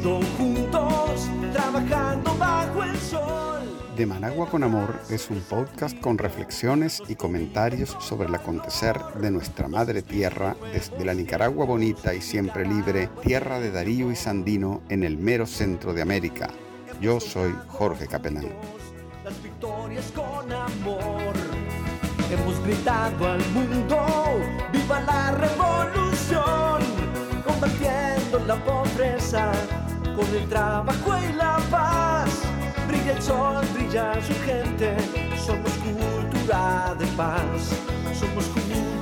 crecido juntos, trabajando bajo el sol. De Managua con Amor es un podcast con reflexiones y comentarios sobre el acontecer de nuestra madre tierra desde la Nicaragua bonita y siempre libre, tierra de Darío y Sandino en el mero centro de América. Yo soy Jorge Capelán. Las victorias con amor. Hemos gritado al mundo, viva la revolución, la pobreza con el trabajo y la paz. Brilla el sol, brilla su gente, somos cultura de paz, somos cultura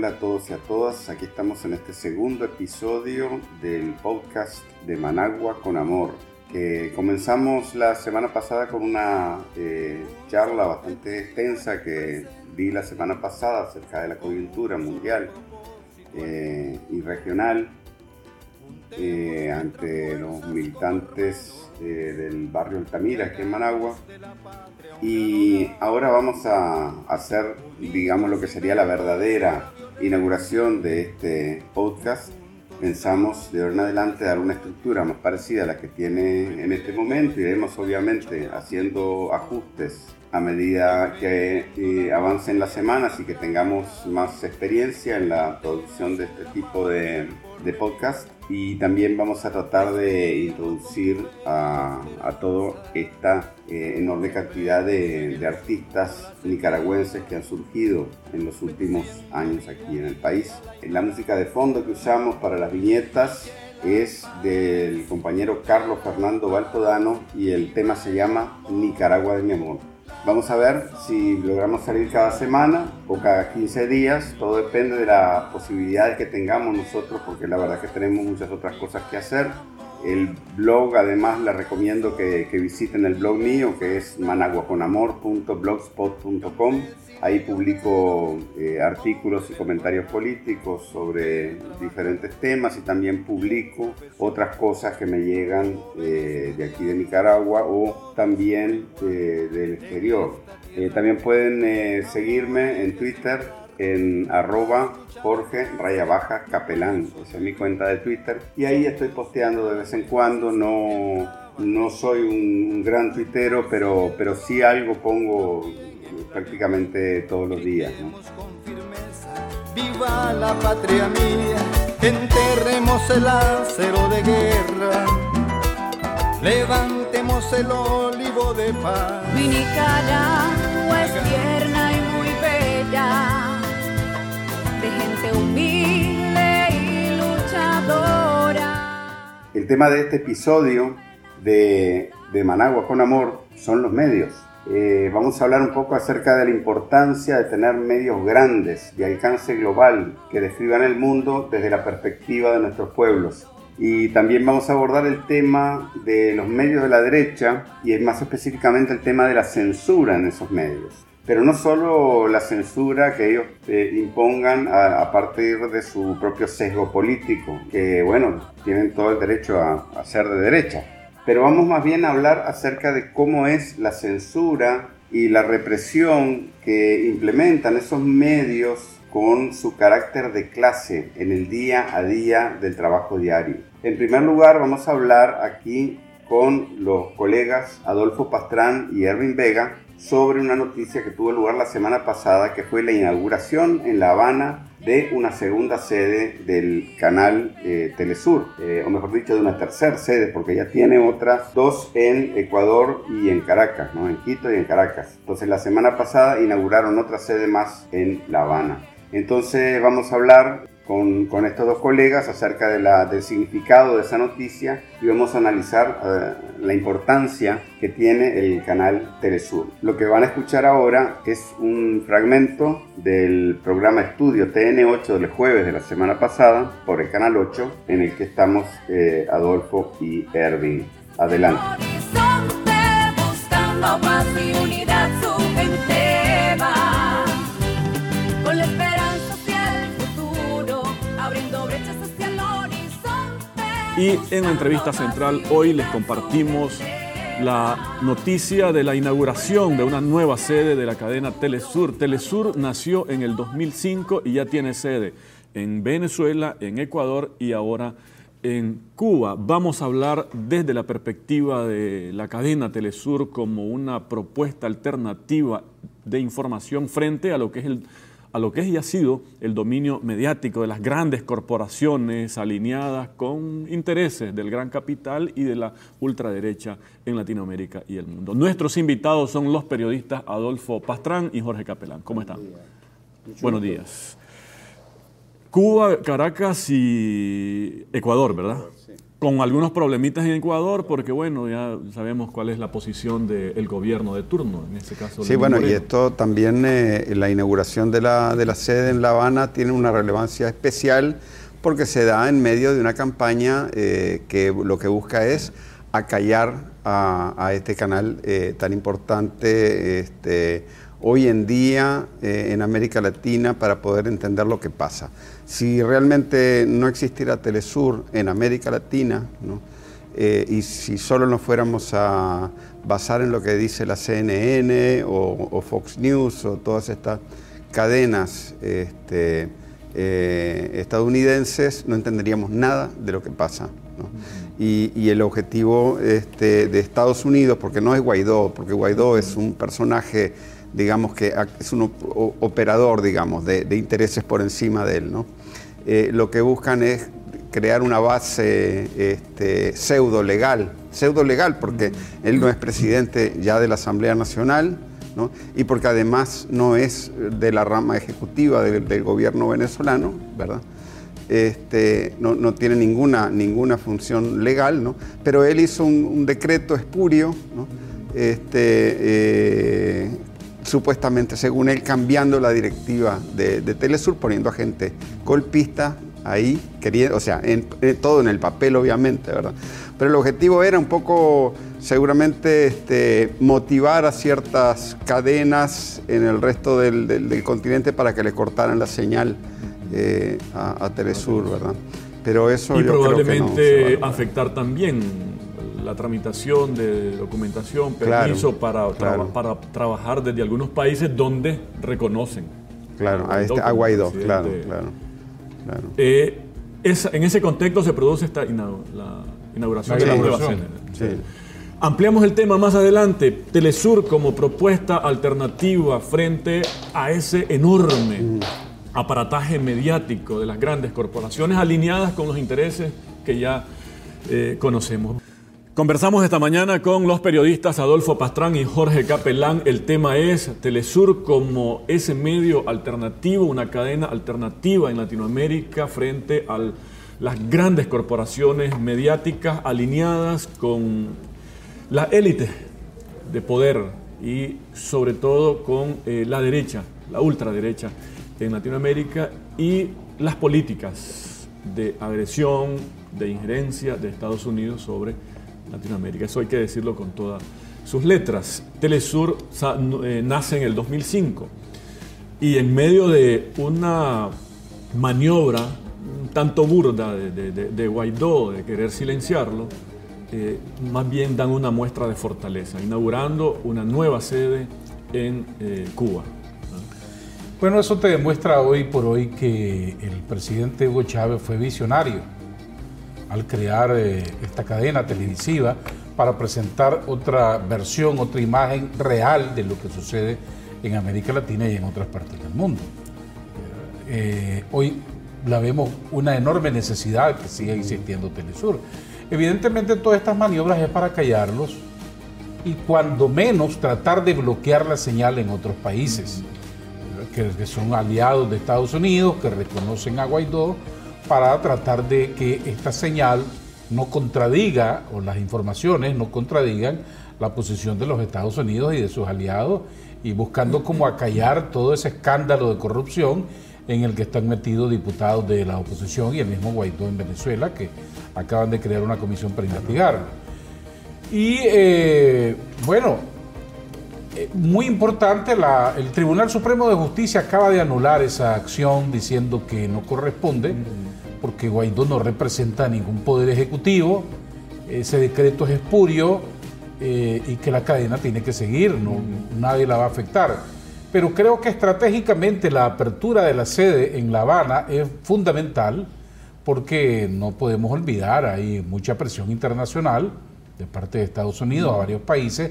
Hola a todos y a todas, aquí estamos en este segundo episodio del podcast de Managua con Amor. que comenzamos la semana pasada con una eh, charla bastante extensa que di la semana pasada acerca de la coyuntura mundial eh, y regional eh, ante los militantes eh, del barrio Altamira, aquí en Managua. Y ahora vamos a hacer, digamos, lo que sería la verdadera inauguración de este podcast. Pensamos de ahora en adelante dar una estructura más parecida a la que tiene en este momento. Iremos obviamente haciendo ajustes a medida que eh, avancen las semanas y que tengamos más experiencia en la producción de este tipo de, de podcast y también vamos a tratar de introducir a, a toda esta eh, enorme cantidad de, artistas nicaragüenses que han surgido en los últimos años aquí en el país. La música de fondo que usamos para las viñetas es del compañero Carlos Fernando Baltodano y el tema se llama Nicaragua de mi amor. Vamos a ver si logramos salir cada semana o cada 15 días. Todo depende de las posibilidades que tengamos nosotros, porque la verdad que tenemos muchas otras cosas que hacer. El blog, además, les recomiendo que, que visiten el blog mío, que es managuaconamor.blogspot.com. Ahí publico eh, artículos y comentarios políticos sobre diferentes temas y también publico otras cosas que me llegan eh, de aquí de Nicaragua o también eh, del exterior. también pueden seguirme en Twitter en arroba Jorge Raya Baja Capelán, esa es mi cuenta de Twitter. Y ahí estoy posteando de vez en cuando, no, no soy un gran tuitero, pero, pero sí algo pongo prácticamente todos los días. ¿no? Viva la patria mía, enterremos el acero de guerra, levantemos el olivo de paz. Mi Nicaragua es tierna y muy bella, de gente humilde y luchadora. El tema de este episodio de, de Managua con Amor son los medios. Eh, vamos a hablar un poco acerca de la importancia de tener medios grandes, de alcance global, que describan el mundo desde la perspectiva de nuestros pueblos. Y también vamos a abordar el tema de los medios de la derecha y más específicamente el tema de la censura en esos medios. Pero no solo la censura que ellos eh, impongan a, partir de su propio sesgo político, que bueno, tienen todo el derecho a, a ser de derecha, pero vamos más bien a hablar acerca de cómo es la censura y la represión que implementan esos medios con su carácter de clase en el día a día del trabajo diario. En primer lugar, vamos a hablar aquí con los colegas Adolfo Pastrán y Erwin Vega sobre una noticia que tuvo lugar la semana pasada, que fue la inauguración en La Habana de una segunda sede del canal eh, Telesur, eh, o mejor dicho, de una tercera sede, porque ya tiene otras dos en Ecuador y en Caracas, ¿no? en Quito y en Caracas. Entonces la semana pasada inauguraron otra sede más en La Habana. Entonces vamos a hablar con, con estos dos colegas acerca de la, del significado de esa noticia y vamos a analizar uh, la importancia que tiene el canal Telesur. Lo que van a escuchar ahora es un fragmento del programa Estudio TN8 del jueves de la semana pasada por el canal 8 en el que estamos eh, Adolfo y Erwin. Adelante. Horizonte, buscando paz y unidad, su gente Y en la entrevista central hoy les compartimos la noticia de la inauguración de una nueva sede de la cadena Telesur. Telesur nació en el 2005 y ya tiene sede en Venezuela, en Ecuador y ahora en Cuba. Vamos a hablar desde la perspectiva de la cadena Telesur como una propuesta alternativa de información frente a lo que es el a lo que es y ha sido el dominio mediático de las grandes corporaciones alineadas con intereses del gran capital y de la ultraderecha en Latinoamérica y el mundo. Nuestros invitados son los periodistas Adolfo Pastrán y Jorge Capelán. ¿Cómo están? Buenos días. Cuba, Caracas y Ecuador, ¿verdad? Con algunos problemitas en Ecuador, porque bueno, ya sabemos cuál es la posición del gobierno de turno, en este caso. Sí, bueno, y esto también, eh, la inauguración de la, de la sede en La Habana tiene una relevancia especial porque se da en medio de una campaña eh, que lo que busca es acallar a, a este canal eh, tan importante este, hoy en día en América Latina para poder entender lo que pasa. Si realmente no existiera Telesur en América Latina, eh, y si solo nos fuéramos a basar en lo que dice la CNN o, Fox News o todas estas cadenas este, eh, estadounidenses, no entenderíamos nada de lo que pasa. Y, el objetivo este, de Estados Unidos, porque no es Guaidó, porque Guaidó es un personaje digamos que es un operador, digamos, de, de, intereses por encima de él, ¿no? Eh, lo que buscan es crear una base este, pseudo legal, pseudo legal porque él no es presidente ya de la Asamblea Nacional y porque además no es de la rama ejecutiva del, gobierno venezolano, ¿verdad? Este, no, tiene ninguna, ninguna función legal, ¿no? pero él hizo un, decreto espurio este, eh, supuestamente, según él, cambiando la directiva de, Telesur, poniendo a gente golpista ahí, queriendo, o sea, en, todo en el papel, obviamente, ¿verdad? Pero el objetivo era un poco, seguramente, este, motivar a ciertas cadenas en el resto del, continente para que le cortaran la señal eh, a, Telesur, ¿verdad? Pero eso y probablemente afectar también la tramitación de documentación, permiso para, para trabajar desde algunos países donde reconocen. Claro, a, este, a Guaidó, claro, claro. Eh, en ese contexto se produce esta la inauguración de la nueva sede. Ampliamos el tema más adelante. Telesur como propuesta alternativa frente a ese enorme mm. aparataje mediático de las grandes corporaciones alineadas con los intereses que ya eh, conocemos. Conversamos esta mañana con los periodistas Adolfo Pastrán y Jorge Capelán. El tema es Telesur como ese medio alternativo, una cadena alternativa en Latinoamérica frente a las grandes corporaciones mediáticas alineadas con la élite de poder y sobre todo con eh, la derecha, la ultraderecha en Latinoamérica y las políticas de agresión, de injerencia de Estados Unidos sobre Latinoamérica. Eso hay que decirlo con todas sus letras. Telesur eh, nace en el 2005 y en medio de una maniobra un tanto burda de, Guaidó, de querer silenciarlo, eh, más bien dan una muestra de fortaleza, inaugurando una nueva sede en eh, Cuba. Bueno, eso te demuestra hoy por hoy que el presidente Hugo Chávez fue visionario al crear eh, esta cadena televisiva para presentar otra versión, otra imagen real de lo que sucede en América Latina y en otras partes del mundo. Eh, hoy la vemos una enorme necesidad que siga existiendo Telesur. Evidentemente todas estas maniobras es para callarlos y cuando menos tratar de bloquear la señal en otros países, que son aliados de Estados Unidos, que reconocen a Guaidó, para tratar de que esta señal no contradiga, o las informaciones no contradigan la posición de los Estados Unidos y de sus aliados, y buscando como acallar todo ese escándalo de corrupción en el que están metidos diputados de la oposición y el mismo Guaidó en Venezuela, que acaban de crear una comisión para investigarlo. Y eh, bueno, eh, muy importante, el Tribunal Supremo de Justicia acaba de anular esa acción diciendo que no corresponde porque Guaidó no representa ningún poder ejecutivo, ese decreto es espurio eh, y que la cadena tiene que seguir, nadie la va a afectar. Pero creo que estratégicamente la apertura de la sede en La Habana es fundamental porque no podemos olvidar, hay mucha presión internacional de parte de Estados Unidos a varios países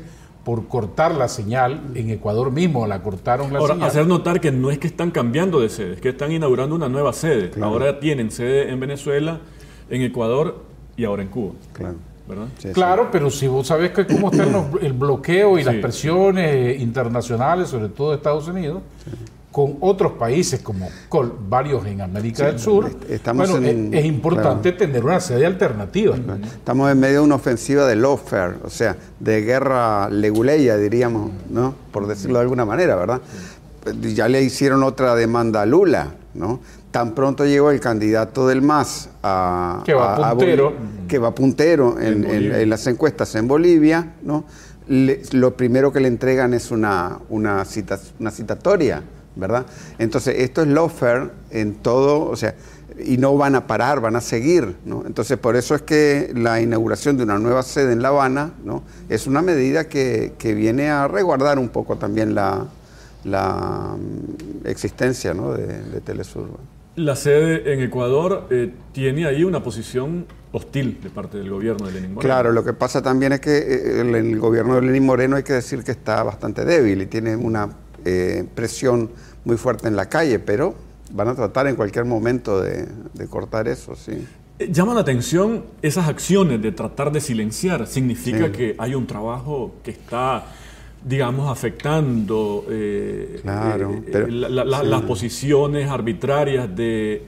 por cortar la señal. En Ecuador mismo la cortaron la Ahora, señal. hacer notar que no es que están cambiando de sede, es que están inaugurando una nueva sede. Ahora tienen sede en Venezuela, en Ecuador y ahora en Cuba. Claro. ¿Verdad? Sí, sí. Claro, pero si vos sabés que cómo están los- el bloqueo y las presiones internacionales, sobre todo de Estados Unidos, con otros países como col- varios en América del Sur, est- estamos bueno, en- es, es importante tener una sede alternativa. Estamos en medio de una ofensiva de lawfare, o sea, de guerra leguleya, diríamos, ¿no? Por decirlo de alguna manera, ¿verdad? Ya le hicieron otra demanda a Lula, ¿no? Tan pronto llegó el candidato del MAS a... Que va a- a puntero. Boli- que va puntero en, En en- Bolivia. en las encuestas en Bolivia, ¿no? Le- lo primero que le entregan es una, una, cita- una citatoria, ¿verdad? Entonces, esto es lawfare en todo, o sea, y no van a parar, van a seguir, ¿no? Entonces, por eso es que la inauguración de una nueva sede en La Habana, ¿no? Es una medida que, que viene a resguardar un poco también la, la mm, existencia, ¿no? de, de Telesur. La sede en Ecuador eh, tiene ahí una posición hostil de parte del gobierno de Lenin Moreno. Claro, lo que pasa también es que eh, el, el gobierno de Lenín Moreno hay que decir que está bastante débil y tiene una eh, presión muy fuerte en la calle, pero van a tratar en cualquier momento de, de cortar eso, sí. Llama la atención esas acciones de tratar de silenciar. Significa Sí. que hay un trabajo que está, digamos, afectando eh, Claro, eh, pero- la- la- la- sí. las posiciones arbitrarias de,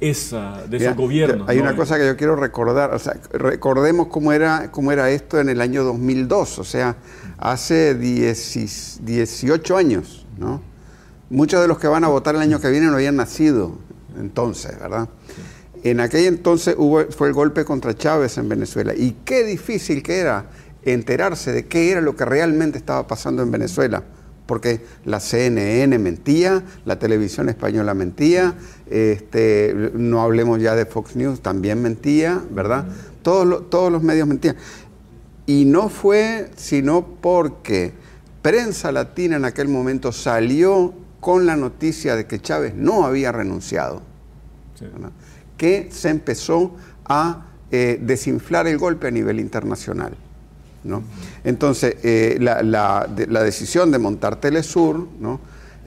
esa, de Mira, esos gobiernos. Hay ¿no? una cosa que yo quiero recordar, o sea, recordemos cómo era, cómo era esto en el año 2002, o sea, hace 10 18 años, ¿no? Muchos de los que van a votar el año que viene no habían nacido entonces, ¿verdad? En aquel entonces hubo, fue el golpe contra Chávez en Venezuela y qué difícil que era enterarse de qué era lo que realmente estaba pasando en Venezuela porque la CNN mentía, la televisión española mentía, este, no hablemos ya de Fox News, también mentía, ¿verdad? Todos los medios mentían. Y no fue sino porque prensa latina en aquel momento salió con la noticia de que Chávez no había renunciado, que se empezó a eh, desinflar el golpe a nivel internacional. ¿no? Entonces, eh, la, la- de- la decisión de montar Telesur, ¿no?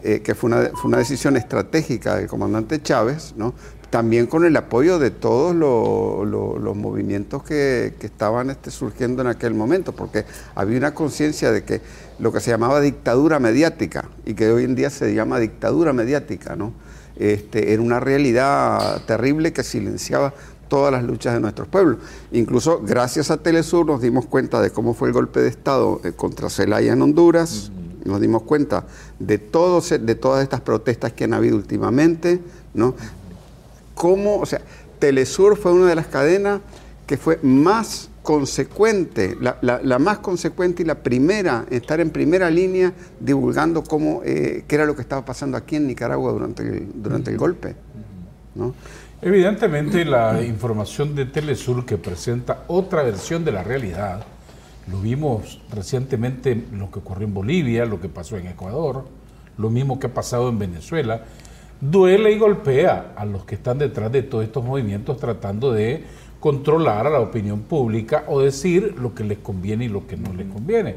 Eh, que fue una, fue una decisión estratégica del comandante Chávez, ¿no? También con el apoyo de todos lo- lo- los movimientos que, que estaban este, surgiendo en aquel momento, porque había una conciencia de que lo que se llamaba dictadura mediática y que hoy en día se llama dictadura mediática, ¿no? este, era una realidad terrible que silenciaba todas las luchas de nuestros pueblos. Incluso gracias a Telesur nos dimos cuenta de cómo fue el golpe de Estado eh, contra Zelaya en Honduras, nos dimos cuenta de, todos, de todas estas protestas que han habido últimamente, ¿no? Cómo, o sea, Telesur fue una de las cadenas que fue más consecuente, la, la- la más consecuente y la primera, estar en primera línea divulgando cómo, eh, qué era lo que estaba pasando aquí en Nicaragua durante el, durante el golpe. ¿no? Evidentemente la información de Telesur que presenta otra versión de la realidad, lo vimos recientemente en lo que ocurrió en Bolivia, lo que pasó en Ecuador, lo mismo que ha pasado en Venezuela, duele y golpea a los que están detrás de todos estos movimientos tratando de controlar a la opinión pública o decir lo que les conviene y lo que no les conviene.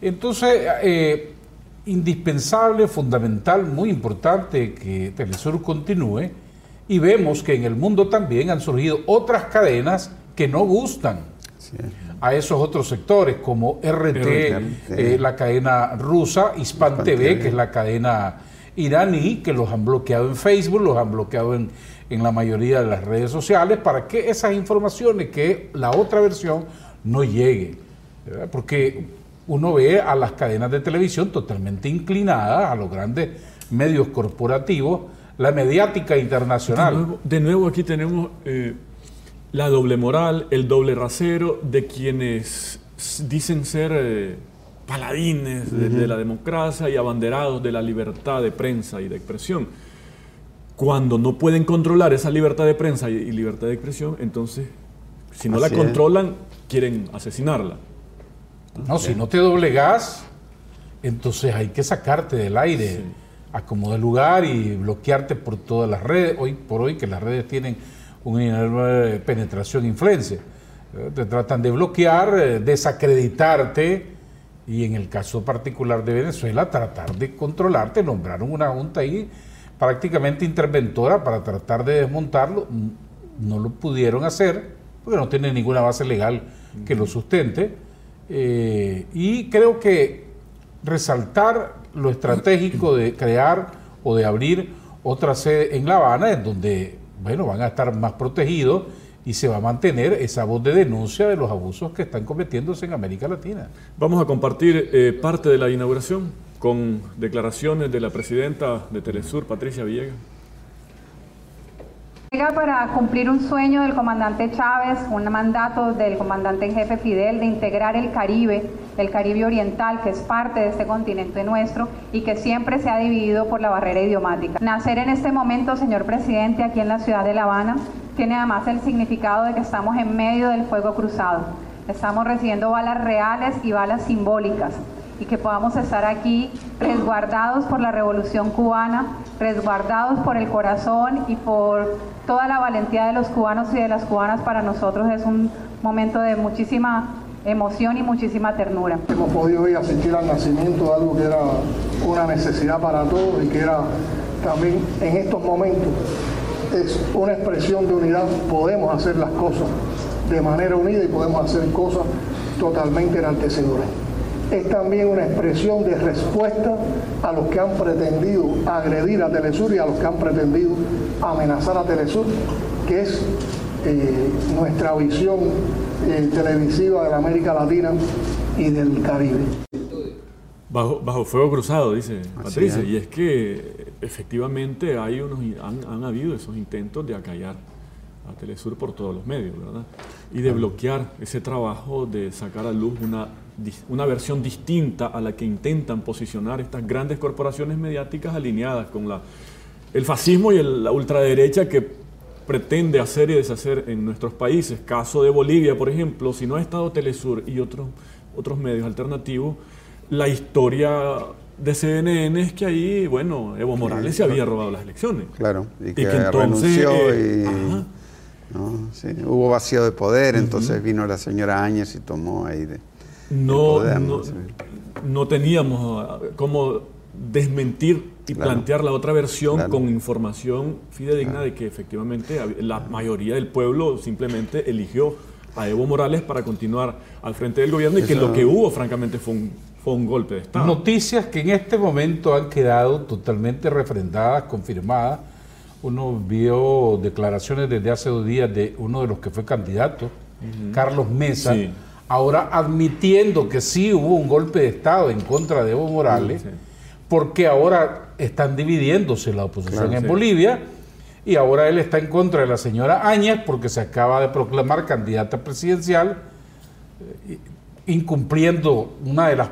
Entonces, eh, indispensable, fundamental, muy importante que Telesur continúe y vemos que en el mundo también han surgido otras cadenas que no gustan a esos otros sectores como RT, eh, la cadena rusa, Hispan TV, que es la cadena iraní, que los han bloqueado en Facebook, los han bloqueado en, en la mayoría de las redes sociales, para que esas informaciones, que la otra versión, no llegue. ¿verdad? Porque uno ve a las cadenas de televisión totalmente inclinadas a los grandes medios corporativos, la mediática internacional. de nuevo aquí tenemos eh, la doble moral, el doble rasero de quienes dicen ser eh, paladines de, de la democracia y abanderados de la libertad de prensa y de expresión. cuando no pueden controlar esa libertad de prensa y, y libertad de expresión, entonces, si no la es. controlan, quieren asesinarla. No, si no te doblegas, entonces hay que sacarte del aire, a como de lugar y bloquearte por todas las redes. Hoy por hoy que las redes tienen una enorme penetración e influencia. Eh, Te tratan de bloquear, eh, desacreditarte y en el caso particular de Venezuela tratar de controlarte. Nombraron una junta ahí prácticamente interventora para tratar de desmontarlo. Mm, No lo pudieron hacer porque no tienen ninguna base legal que lo sustente. Eh, y creo que resaltar lo estratégico de crear o de abrir otra sede en La Habana, en donde bueno, van a estar más protegidos y se va a mantener esa voz de denuncia de los abusos que están cometiéndose en América Latina. Vamos a compartir eh, parte de la inauguración con declaraciones de la presidenta de Telesur, Patricia Villegas. Llega para cumplir un sueño del comandante Chávez, un mandato del comandante en jefe Fidel de integrar el Caribe, el Caribe Oriental, que es parte de este continente nuestro y que siempre se ha dividido por la barrera idiomática. Nacer en este momento, señor presidente, aquí en la ciudad de La Habana, tiene además el significado de que estamos en medio del fuego cruzado. Estamos recibiendo balas reales y balas simbólicas y que podamos estar aquí resguardados por la revolución cubana, resguardados por el corazón y por toda la valentía de los cubanos y de las cubanas para nosotros es un momento de muchísima emoción y muchísima ternura. Hemos podido hoy asistir al nacimiento de algo que era una necesidad para todos y que era también en estos momentos es una expresión de unidad. Podemos hacer las cosas de manera unida y podemos hacer cosas totalmente enaltecedoras. Es también una expresión de respuesta a los que han pretendido agredir a Telesur y a los que han pretendido amenazar a Telesur, que es eh, nuestra visión eh, televisiva de la América Latina y del Caribe. Bajo, bajo fuego cruzado, dice Patricia. es. Y es que efectivamente hay unos, han, han habido esos intentos de acallar a Telesur por todos los medios, ¿verdad? Y de bloquear ese trabajo de sacar a luz una, una versión distinta a la que intentan posicionar estas grandes corporaciones mediáticas alineadas con la, el fascismo y el- la ultraderecha que pretende hacer y deshacer en nuestros países. Caso de Bolivia, por ejemplo, si no ha estado Telesur y otros, otros medios alternativos, la historia de CNN es que ahí, bueno, Evo Morales se había robado las elecciones. Claro, y Y que, que entonces, renunció eh, y ajá. ¿No? Sí, hubo vacío de poder, entonces vino la señora Áñez y tomó ahí de... no, poder, no, ¿no? Sí. no teníamos ah, cómo desmentir y Claro. plantear la otra versión Claro. con información fidedigna de que efectivamente la mayoría del pueblo simplemente eligió a Evo Morales para continuar al frente del gobierno y que Eso- lo que hubo francamente fue un, fue un golpe de Estado. Noticias que en este momento han quedado totalmente refrendadas, confirmadas. Uno vio declaraciones desde hace dos días de uno de los que fue candidato, Carlos Mesa, Sí. ahora admitiendo que sí hubo un golpe de Estado en contra de Evo Morales, Sí. porque ahora están dividiéndose la oposición Claro, en. Bolivia y ahora él está en contra de la señora Áñez porque se acaba de proclamar candidata presidencial eh, incumpliendo una de las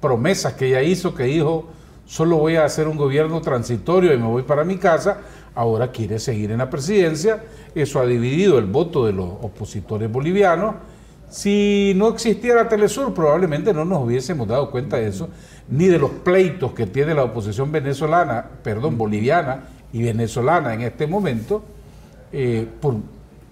promesas que ella hizo, que dijo, solo voy a hacer un gobierno transitorio y me voy para mi casa, ahora quiere seguir en la presidencia, eso ha dividido el voto de los opositores bolivianos. Si no existiera Telesur, probablemente no nos hubiésemos dado cuenta de eso, ni de los pleitos que tiene la oposición venezolana, perdón, boliviana y venezolana en este momento, eh, por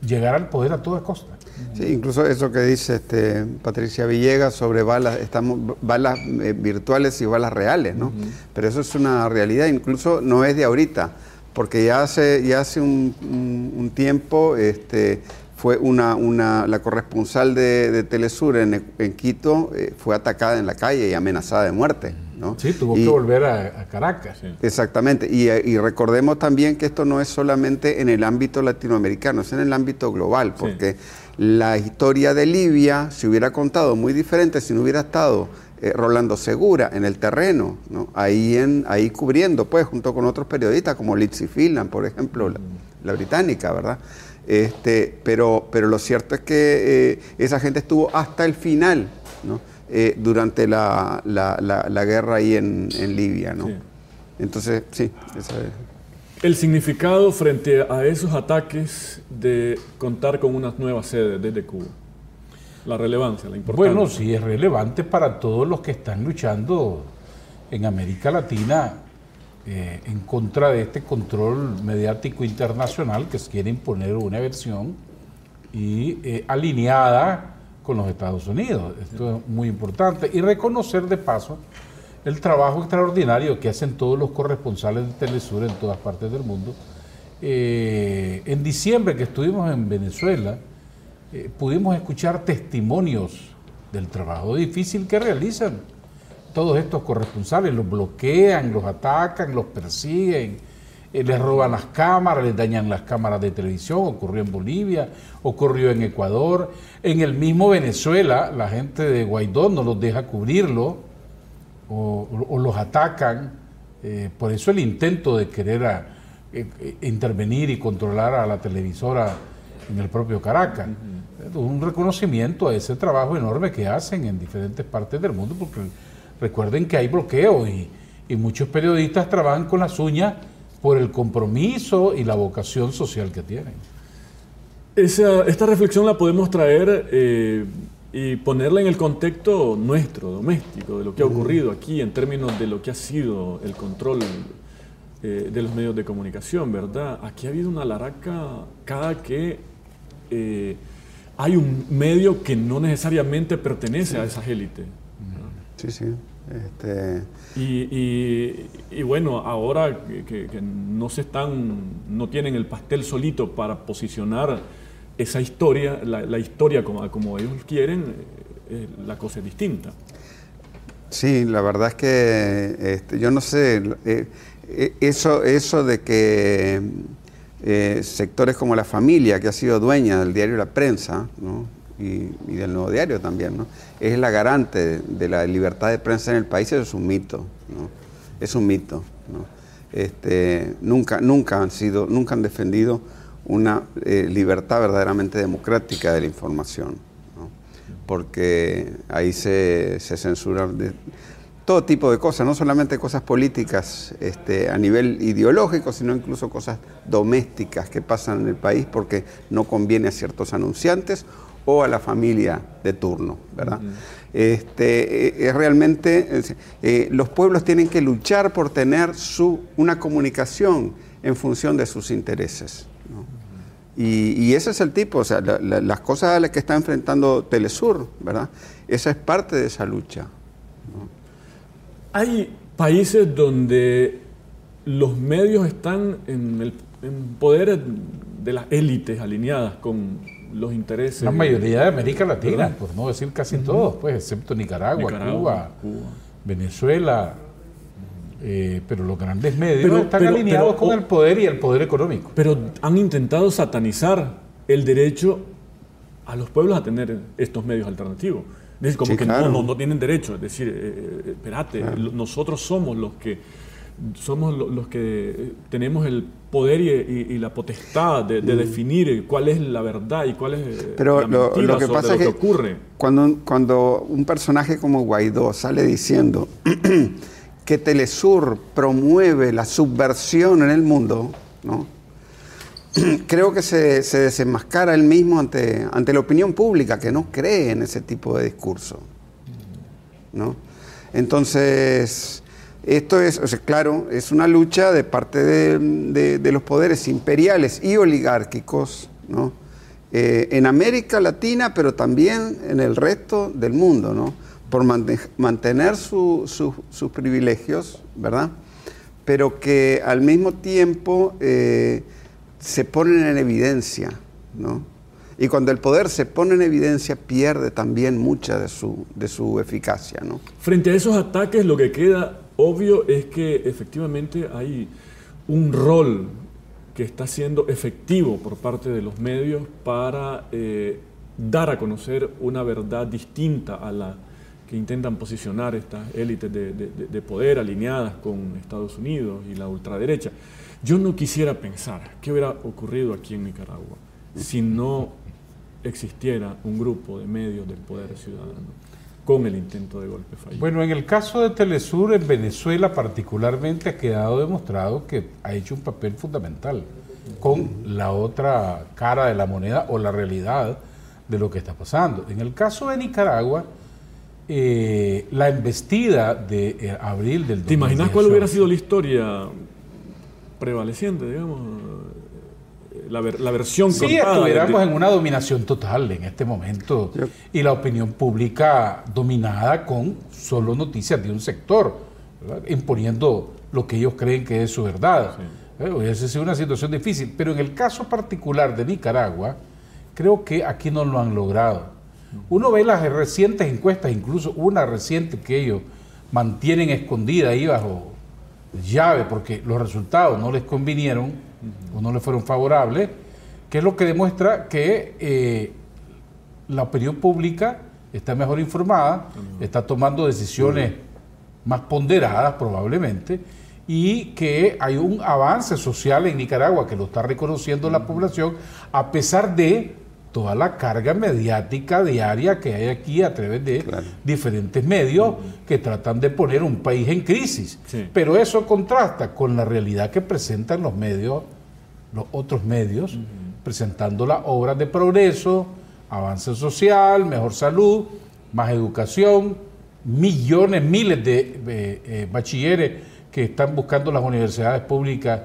llegar al poder a toda costa. Sí, incluso eso que dice este, Patricia Villegas sobre balas, estamos, balas eh, virtuales y balas reales, ¿no? Pero eso es una realidad, incluso no es de ahorita, porque ya hace, ya hace un, un- un tiempo este, fue una, una, la corresponsal de, de Telesur en, en Quito eh, fue atacada en la calle y amenazada de muerte, ¿no? Sí, tuvo Y- que volver a, a Caracas. Exactamente, y, eh, y recordemos también que esto no es solamente en el ámbito latinoamericano, es en el ámbito global, porque la historia de Libia se hubiera contado muy diferente si no hubiera estado eh, Rolando Segura en el terreno, ¿no? ahí, en, ahí cubriendo, pues, junto con otros periodistas como Lizzie Phelan, por ejemplo, la, la británica, ¿verdad? Este, pero, pero lo cierto es que eh, esa gente estuvo hasta el final, ¿no? Eh, durante la, la- la- la guerra ahí en, en Libia, ¿no? Sí. Entonces, sí, eso es. el significado frente a esos ataques de contar con una nueva sede desde Cuba. La relevancia, la importancia. Bueno, sí, es relevante para todos los que están luchando en América Latina eh, en contra de este control mediático internacional que quiere imponer una versión y eh, alineada con los Estados Unidos. Esto es muy importante. Y reconocer de paso el trabajo extraordinario que hacen todos los corresponsales de Telesur en todas partes del mundo. Eh, en diciembre que estuvimos en Venezuela, eh, pudimos escuchar testimonios del trabajo difícil que realizan todos estos corresponsales. Los bloquean, los atacan, los persiguen, eh, les roban las cámaras, les dañan las cámaras de televisión. Ocurrió en Bolivia, ocurrió en Ecuador. En el mismo Venezuela, la gente de Guaidó no los deja cubrirlo o, los atacan. Eh, por eso el intento de querer intervenir y controlar a la televisora en el propio Caracas. Un reconocimiento a ese trabajo enorme que hacen en diferentes partes del mundo, porque recuerden que hay bloqueo y, muchos periodistas trabajan con las uñas por el compromiso y la vocación social que tienen. esta reflexión la podemos traer y ponerla en el contexto nuestro, doméstico, de lo que ha ocurrido aquí en términos de lo que ha sido el control eh, de los medios de comunicación, ¿verdad? Aquí ha habido una laraca cada que eh, hay un medio que no necesariamente pertenece a esas élites. Sí, sí. Este... Y, bueno, ahora que, que, no se están, no tienen el pastel solito para posicionar esa historia, la, historia como, como, ellos quieren, eh, la cosa es distinta. Sí, la verdad es que este, yo no sé, eh, eh, eso, eso de que sectores como la familia, que ha sido dueña del diario La Prensa, y, del Nuevo Diario también, ¿no? es la garante de, la libertad de prensa en el país, eso es un mito, es un mito. Este, nunca, nunca han sido, nunca han defendido una eh, libertad verdaderamente democrática de la información, porque ahí se, se censura todo tipo de cosas, no solamente cosas políticas este, a nivel ideológico, sino incluso cosas domésticas que pasan en el país porque no conviene a ciertos anunciantes o a la familia de turno, ¿verdad? este, eh, es realmente, eh, los pueblos tienen que luchar por tener su, una comunicación en función de sus intereses. Y, ese es el tipo, o sea, las cosas a las que está enfrentando Telesur, ¿verdad? Esa es parte de esa lucha. Hay países donde los medios están en el poder de las élites alineadas con los intereses. La mayoría de América Latina, por no decir casi todos, pues, excepto Nicaragua, Cuba, Venezuela, eh, pero los grandes medios están alineados con el poder y el poder económico. Pero han intentado satanizar el derecho a los pueblos a tener estos medios alternativos. Es como que no, no, tienen derecho. Es decir, eh, eh, espérate, nosotros somos los que somos los que tenemos el poder y, la potestad de, mm. definir cuál es la verdad y cuál es Pero la lo, lo que pasa es que, ocurre. Cuando, cuando un personaje como Guaidó sale diciendo que Telesur promueve la subversión en el mundo, ¿no? creo que se, desenmascara él mismo ante, ante la opinión pública que no cree en ese tipo de discurso. ¿no? Entonces, esto es, o sea, claro, es una lucha de parte de, los poderes imperiales y oligárquicos ¿no? Eh, en América Latina, pero también en el resto del mundo. ¿no? por mantener sus privilegios, ¿verdad? Pero que al mismo tiempo eh, se ponen en evidencia, ¿no? Y cuando el poder se pone en evidencia, pierde también mucha de su, de su eficacia, ¿no? Frente a esos ataques, lo que queda obvio es que efectivamente hay un rol que está siendo efectivo por parte de los medios para eh, dar a conocer una verdad distinta a la que intentan posicionar estas élites de, poder alineadas con Estados Unidos y la ultraderecha. Yo no quisiera pensar qué hubiera ocurrido aquí en Nicaragua si no existiera un grupo de medios del poder ciudadano. con el intento de golpe fallido. Bueno, en el caso de Telesur, en Venezuela particularmente, ha quedado demostrado que ha hecho un papel fundamental con la otra cara de la moneda o la realidad de lo que está pasando. En el caso de Nicaragua, eh, la embestida de eh, abril del ¿Te imaginas cuál hubiera sido la historia prevaleciente, digamos? La, ver- la versión Sí, contada estuviéramos de- en una dominación total en este momento y la opinión pública dominada con solo noticias de un sector, ¿verdad? imponiendo lo que ellos creen que es su verdad. Eh, Hubiese sido una situación difícil, pero en el caso particular de Nicaragua, creo que aquí no lo han logrado. Uno ve las recientes encuestas, incluso una reciente que ellos mantienen escondida ahí bajo llave porque los resultados no les convinieron o no les fueron favorables, que es lo que demuestra que eh, la opinión pública está mejor informada, está tomando decisiones más ponderadas probablemente, y que hay un avance social en Nicaragua que lo está reconociendo la población, a pesar de toda la carga mediática diaria que hay aquí a través de diferentes medios que tratan de poner un país en crisis. Sí. Pero eso contrasta con la realidad que presentan los medios, los otros medios, presentando las obras de progreso, avance social, mejor salud, más educación, millones, miles de eh, eh, bachilleres que están buscando las universidades públicas.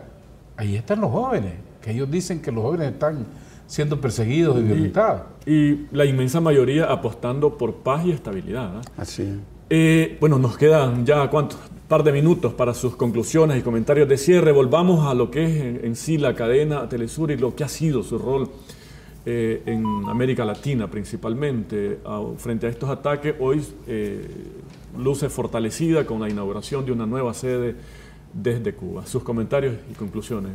Ahí están los jóvenes, que ellos dicen que los jóvenes están siendo perseguidos y violentados. Y la inmensa mayoría apostando por paz y estabilidad. Así es. Eh, bueno, nos quedan ya cuántos par de minutos para sus conclusiones y comentarios de cierre. Volvamos a lo que es en, en sí la cadena Telesur y lo que ha sido su rol eh, en América Latina principalmente. A- frente a estos ataques, hoy eh, luce fortalecida con la inauguración de una nueva sede desde Cuba. Sus comentarios y conclusiones,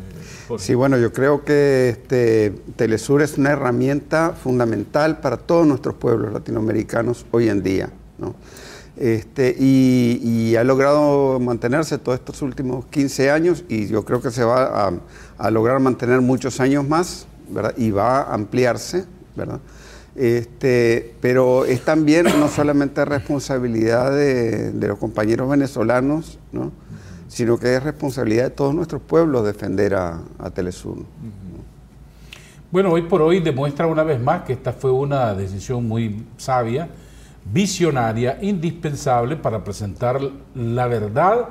Jorge. Sí, bueno, yo creo que este, Telesur es una herramienta fundamental para todos nuestros pueblos latinoamericanos hoy en día. ¿no? Este, y, ha logrado mantenerse todos estos últimos 15 años y yo creo que se va a, a lograr mantener muchos años más ¿verdad? y va a ampliarse. ¿verdad? Este, pero es también no solamente responsabilidad de, de los compañeros venezolanos, ¿no? Sino que es responsabilidad de todos nuestros pueblos defender a, Telesur. Bueno, hoy por hoy demuestra una vez más que esta fue una decisión muy sabia, visionaria, indispensable para presentar la verdad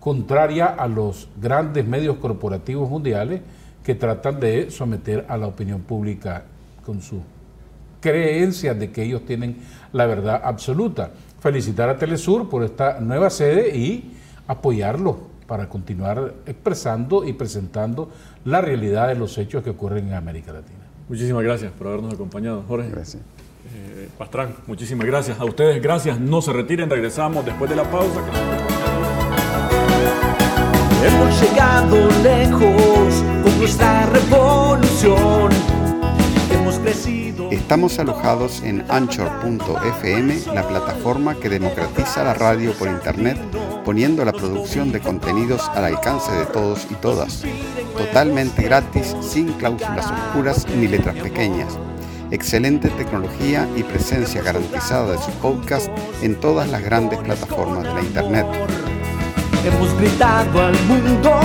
contraria a los grandes medios corporativos mundiales que tratan de someter a la opinión pública con sus creencias de que ellos tienen la verdad absoluta. Felicitar a Telesur por esta nueva sede y apoyarlo para continuar expresando y presentando la realidad de los hechos que ocurren en América Latina. Muchísimas gracias por habernos acompañado, Jorge. Gracias. Eh, Pastrán, muchísimas gracias. A ustedes, gracias. No se retiren, regresamos después de la pausa. Hemos llegado lejos con nuestra revolución. Estamos alojados en anchor.fm, la plataforma que democratiza la radio por internet, poniendo la producción de contenidos al alcance de todos y todas. Totalmente gratis, sin cláusulas oscuras ni letras pequeñas. Excelente tecnología y presencia garantizada de su podcast en todas las grandes plataformas de la internet. Hemos gritado al mundo,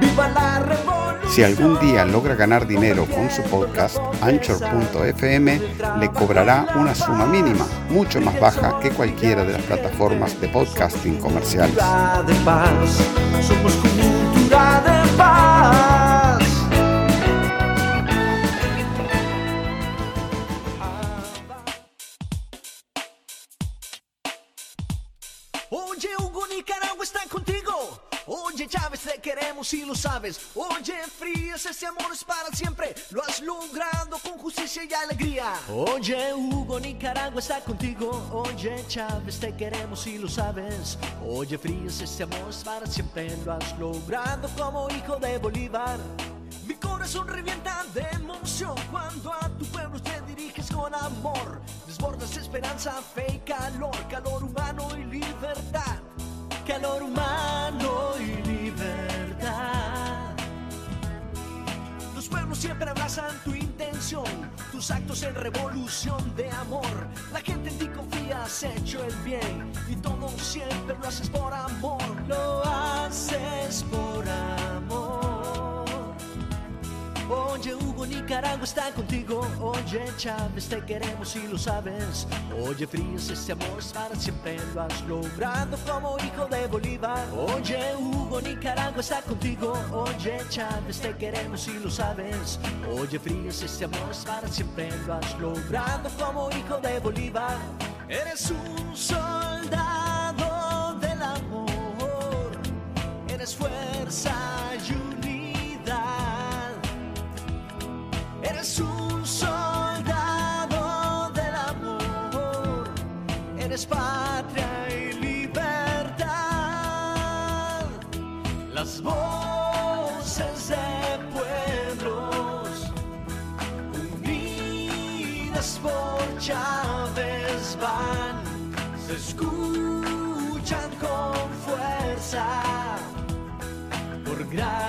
viva la revolución. Si algún día logra ganar dinero con su podcast, Anchor.fm le cobrará una suma mínima, mucho más baja que cualquiera de las plataformas de podcasting comerciales. Oye, Hugo, Nicaragua está contigo. Oye, Chávez, te queremos y lo sabes. Oye, Hugo, Nicaragua está contigo. Oye, Chávez, te queremos y lo sabes. Oye, Frías, ese amor es para siempre. Lo has logrado como hijo de Bolívar. Mi corazón revienta de emoción cuando a tu pueblo te diriges con amor. Desbordas esperanza, fe y calor, calor humano y libertad. Calor humano y libertad. Pueblos siempre abrazan tu intención, tus actos en revolución de amor. La gente en ti confía, has hecho el bien y todo siempre lo haces por amor, lo haces por amor. Oye Hugo, Nicaragua está contigo. Oye Chávez, te queremos y lo sabes. Oye Frías, ese amor es para siempre. Lo has logrado como hijo de Bolívar. Oye Hugo, Nicaragua está contigo. Oye Chávez, te queremos y lo sabes. Oye Frías, ese amor es para siempre. Lo has logrado como hijo de Bolívar. Eres un soldado del amor. Eres fuerza y Eres un soldado del amor, eres patria y libertad. Las voces de pueblos unidas por Chávez van, se escuchan con fuerza por gracia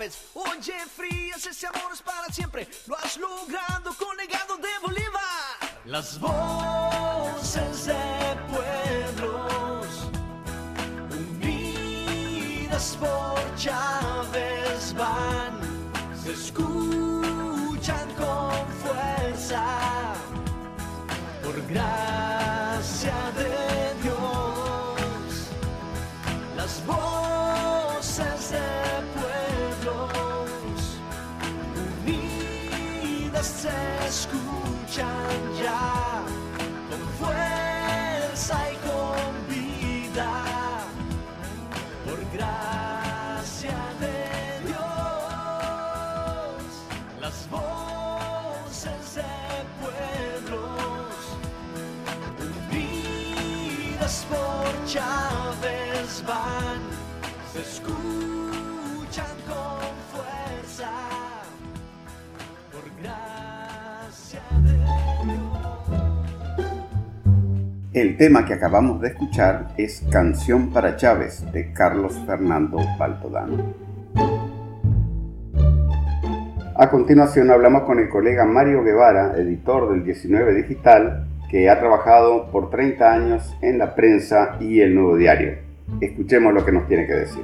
sabes. Oye, Frías, ese amor es para siempre. Lo has logrado con legado de Bolívar. Las voces de pueblos unidas por Chávez van, se escuchan con fuerza por gracia de Dios. Las voces escuchan ya con fuerza y con vida por gracia de Dios. Las voces de pueblos unidas por Chávez van, se escuchan El tema que acabamos de escuchar es Canción para Chávez de Carlos Fernando Baltodano. A continuación hablamos con el colega Mario Guevara, editor del 19 Digital, que ha trabajado por 30 años en la prensa y el Nuevo Diario. Escuchemos lo que nos tiene que decir.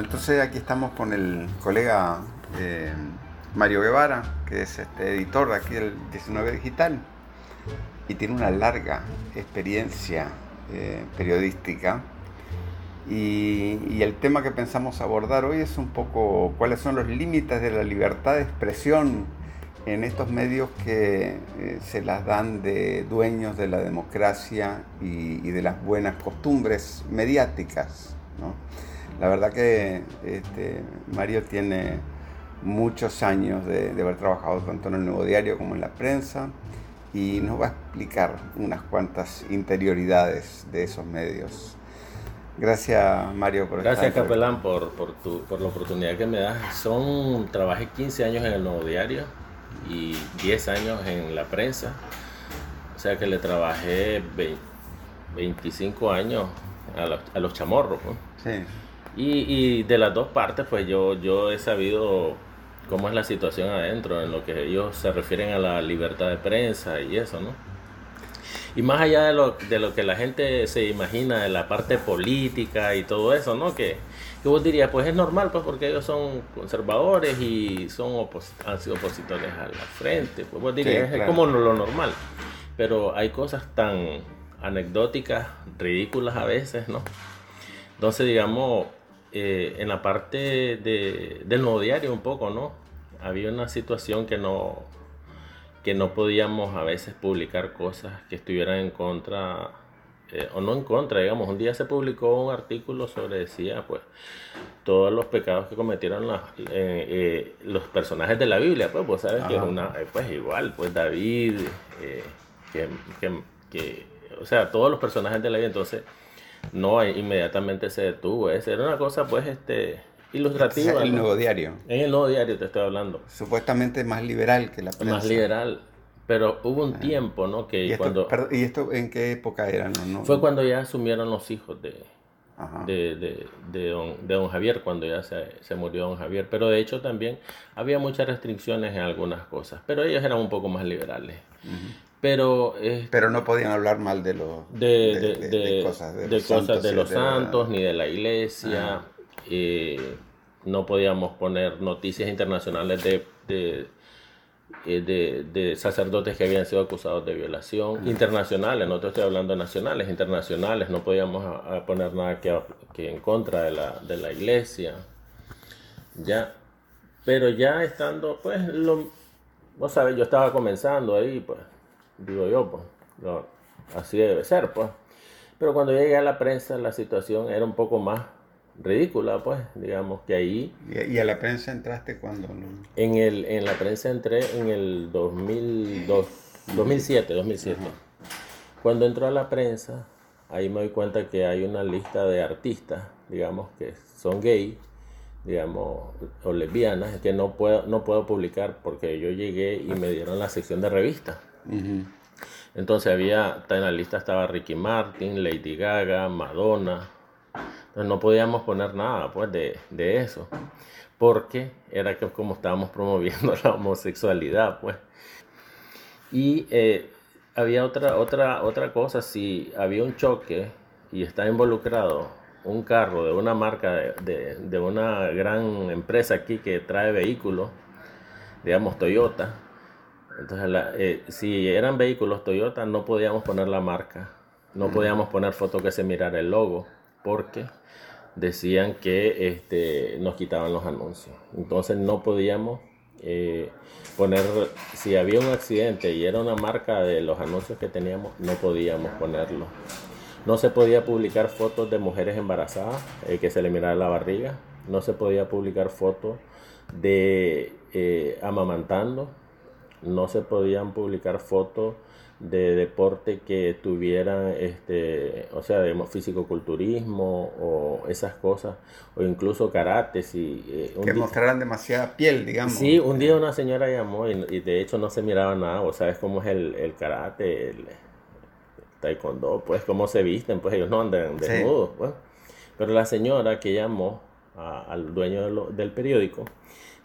Entonces aquí estamos con el colega eh, Mario Guevara, que es este editor de aquí del 19 Digital y tiene una larga experiencia eh, periodística. Y, y el tema que pensamos abordar hoy es un poco cuáles son los límites de la libertad de expresión en estos medios que eh, se las dan de dueños de la democracia y, y de las buenas costumbres mediáticas. ¿no? La verdad que este, Mario tiene muchos años de, de haber trabajado tanto en el Nuevo Diario como en la prensa y nos va a explicar unas cuantas interioridades de esos medios. Gracias Mario por Gracias estar Capelán por, por, tu, por la oportunidad que me das. Son, trabajé 15 años en el Nuevo Diario y 10 años en la prensa. O sea que le trabajé ve- 25 años a los, a los chamorros. ¿no? Sí, Y, y de las dos partes, pues yo, yo he sabido cómo es la situación adentro, en lo que ellos se refieren a la libertad de prensa y eso, ¿no? Y más allá de lo, de lo que la gente se imagina de la parte política y todo eso, ¿no? Que, que vos dirías, pues es normal, pues porque ellos son conservadores y son opos- han sido opositores a la frente, pues vos dirías, es claro. como lo normal. Pero hay cosas tan anecdóticas, ridículas a veces, ¿no? Entonces, digamos, eh, en la parte de, del nuevo diario un poco, ¿no? Había una situación que no, que no podíamos a veces publicar cosas que estuvieran en contra eh, o no en contra, digamos, un día se publicó un artículo sobre, decía, pues, todos los pecados que cometieron las, eh, eh, los personajes de la Biblia, pues, vos sabes que es una, pues igual, pues David, que, que, que, o sea, todos los personajes de la Biblia, entonces, no, inmediatamente se detuvo, esa era una cosa, pues, este, ilustrativa. En el nuevo diario. En el nuevo diario te estoy hablando. Supuestamente más liberal que la prensa. Más liberal. Pero hubo un tiempo, ¿no? Que ¿Y esto, cuando... perdón, ¿Y esto en qué época era? No, no, Fue cuando ya asumieron los hijos de, de, de, de, don, de don Javier, cuando ya se, se, murió don Javier. Pero de hecho también había muchas restricciones en algunas cosas. Pero ellos eran un poco más liberales. Pero, eh, pero no podían hablar mal de los de, de, cosas de, los cosas santos, de los santos ni de la iglesia. Eh, no podíamos poner noticias internacionales de, de, de, sacerdotes que habían sido acusados de violación, internacionales, no te estoy hablando nacionales, internacionales, no podíamos a, a poner nada que, que, en contra de la, de la iglesia, ya, pero ya estando, pues, lo, vos sabés, yo estaba comenzando ahí, pues, digo yo, pues, así debe ser, pues, pero cuando llegué a la prensa la situación era un poco más ridícula, pues, digamos que ahí... ¿Y a la prensa entraste cuando? En, el, en la prensa entré en el 2002, 2007, 2007. Cuando entró a la prensa, ahí me doy cuenta que hay una lista de artistas, digamos, que son gay, digamos, o lesbianas, que no puedo, no puedo publicar porque yo llegué y me dieron la sección de revistas. Entonces había, en la lista estaba Ricky Martin, Lady Gaga, Madonna, entonces no podíamos poner nada pues de, de, eso, porque era que como estábamos promoviendo la homosexualidad pues. Y eh, había otra, otra, otra cosa, si había un choque y está involucrado un carro de una marca, de, de, de una gran empresa aquí que trae vehículos, digamos Toyota, entonces la, eh, si eran vehículos Toyota no podíamos poner la marca, no podíamos poner foto que se mirara el logo, porque decían que este, nos quitaban los anuncios. Entonces no podíamos eh, poner, si había un accidente y era una marca de los anuncios que teníamos, no podíamos ponerlo. No se podía publicar fotos de mujeres embarazadas, eh, que se le mirara la barriga. No se podía publicar fotos de eh, amamantando. No se podían publicar fotos de deporte que tuvieran, este, o sea, de fisicoculturismo o esas cosas, o incluso karate. Si, eh, que mostraran demasiada piel, digamos. Sí, un día una señora llamó y, y, de hecho no se miraba nada, o sabes cómo es el, el karate, el, taekwondo, pues cómo se visten, pues ellos no andan desnudos, sí. pues. Pero la señora que llamó a, al dueño de lo, del periódico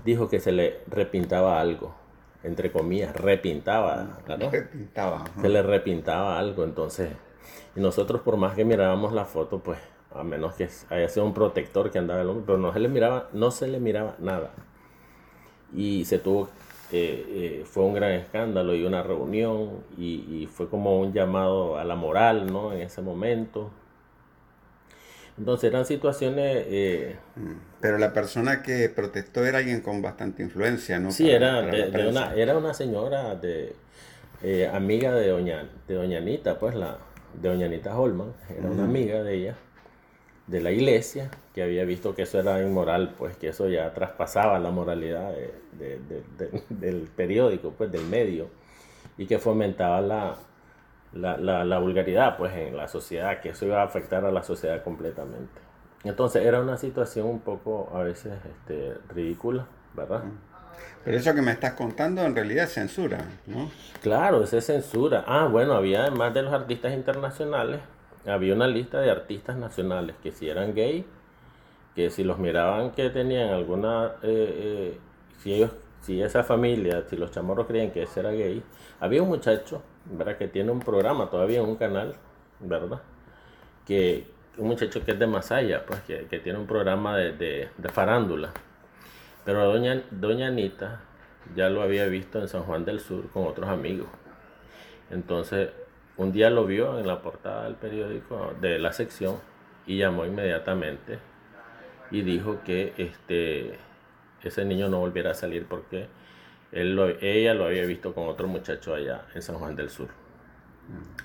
dijo que se le repintaba algo entre comillas, repintaba, ¿no? Repintaba. Se le repintaba algo, entonces, y nosotros por más que mirábamos la foto, pues, a menos que haya sido un protector que andaba el hombre, pero no se le miraba, no se le miraba nada. Y se tuvo, eh, eh, fue un gran escándalo y una reunión, y, y, fue como un llamado a la moral, ¿no? En ese momento. Entonces eran situaciones... Eh, Pero la persona que protestó era alguien con bastante influencia, ¿no? Sí, para, era, para de, de una, era una señora de, eh, amiga de doña, de doña Anita, pues la de doña Anita Holman, era uh -huh. una amiga de ella, de la iglesia, que había visto que eso era inmoral, pues que eso ya traspasaba la moralidad de, de, del periódico, pues del medio, y que fomentaba la, la, la, la, vulgaridad pues en la sociedad, que eso iba a afectar a la sociedad completamente. Entonces era una situación un poco a veces este, ridícula, ¿verdad? Pero eso que me estás contando en realidad es censura, ¿no? Claro, eso es censura. Ah, bueno, había además de los artistas internacionales, había una lista de artistas nacionales que si eran gay, que si los miraban que tenían alguna, eh, eh, si ellos, si esa familia, si los chamorros creían que ese era gay, había un muchacho ¿verdad? Que tiene un programa todavía un canal, ¿verdad? Que un muchacho que es de Masaya, pues que, que tiene un programa de, de, de, farándula. Pero doña, doña Anita ya lo había visto en San Juan del Sur con otros amigos. Entonces, un día lo vio en la portada del periódico de la sección y llamó inmediatamente y dijo que este, ese niño no volviera a salir porque Él lo- ella lo había visto con otro muchacho allá en San Juan del Sur.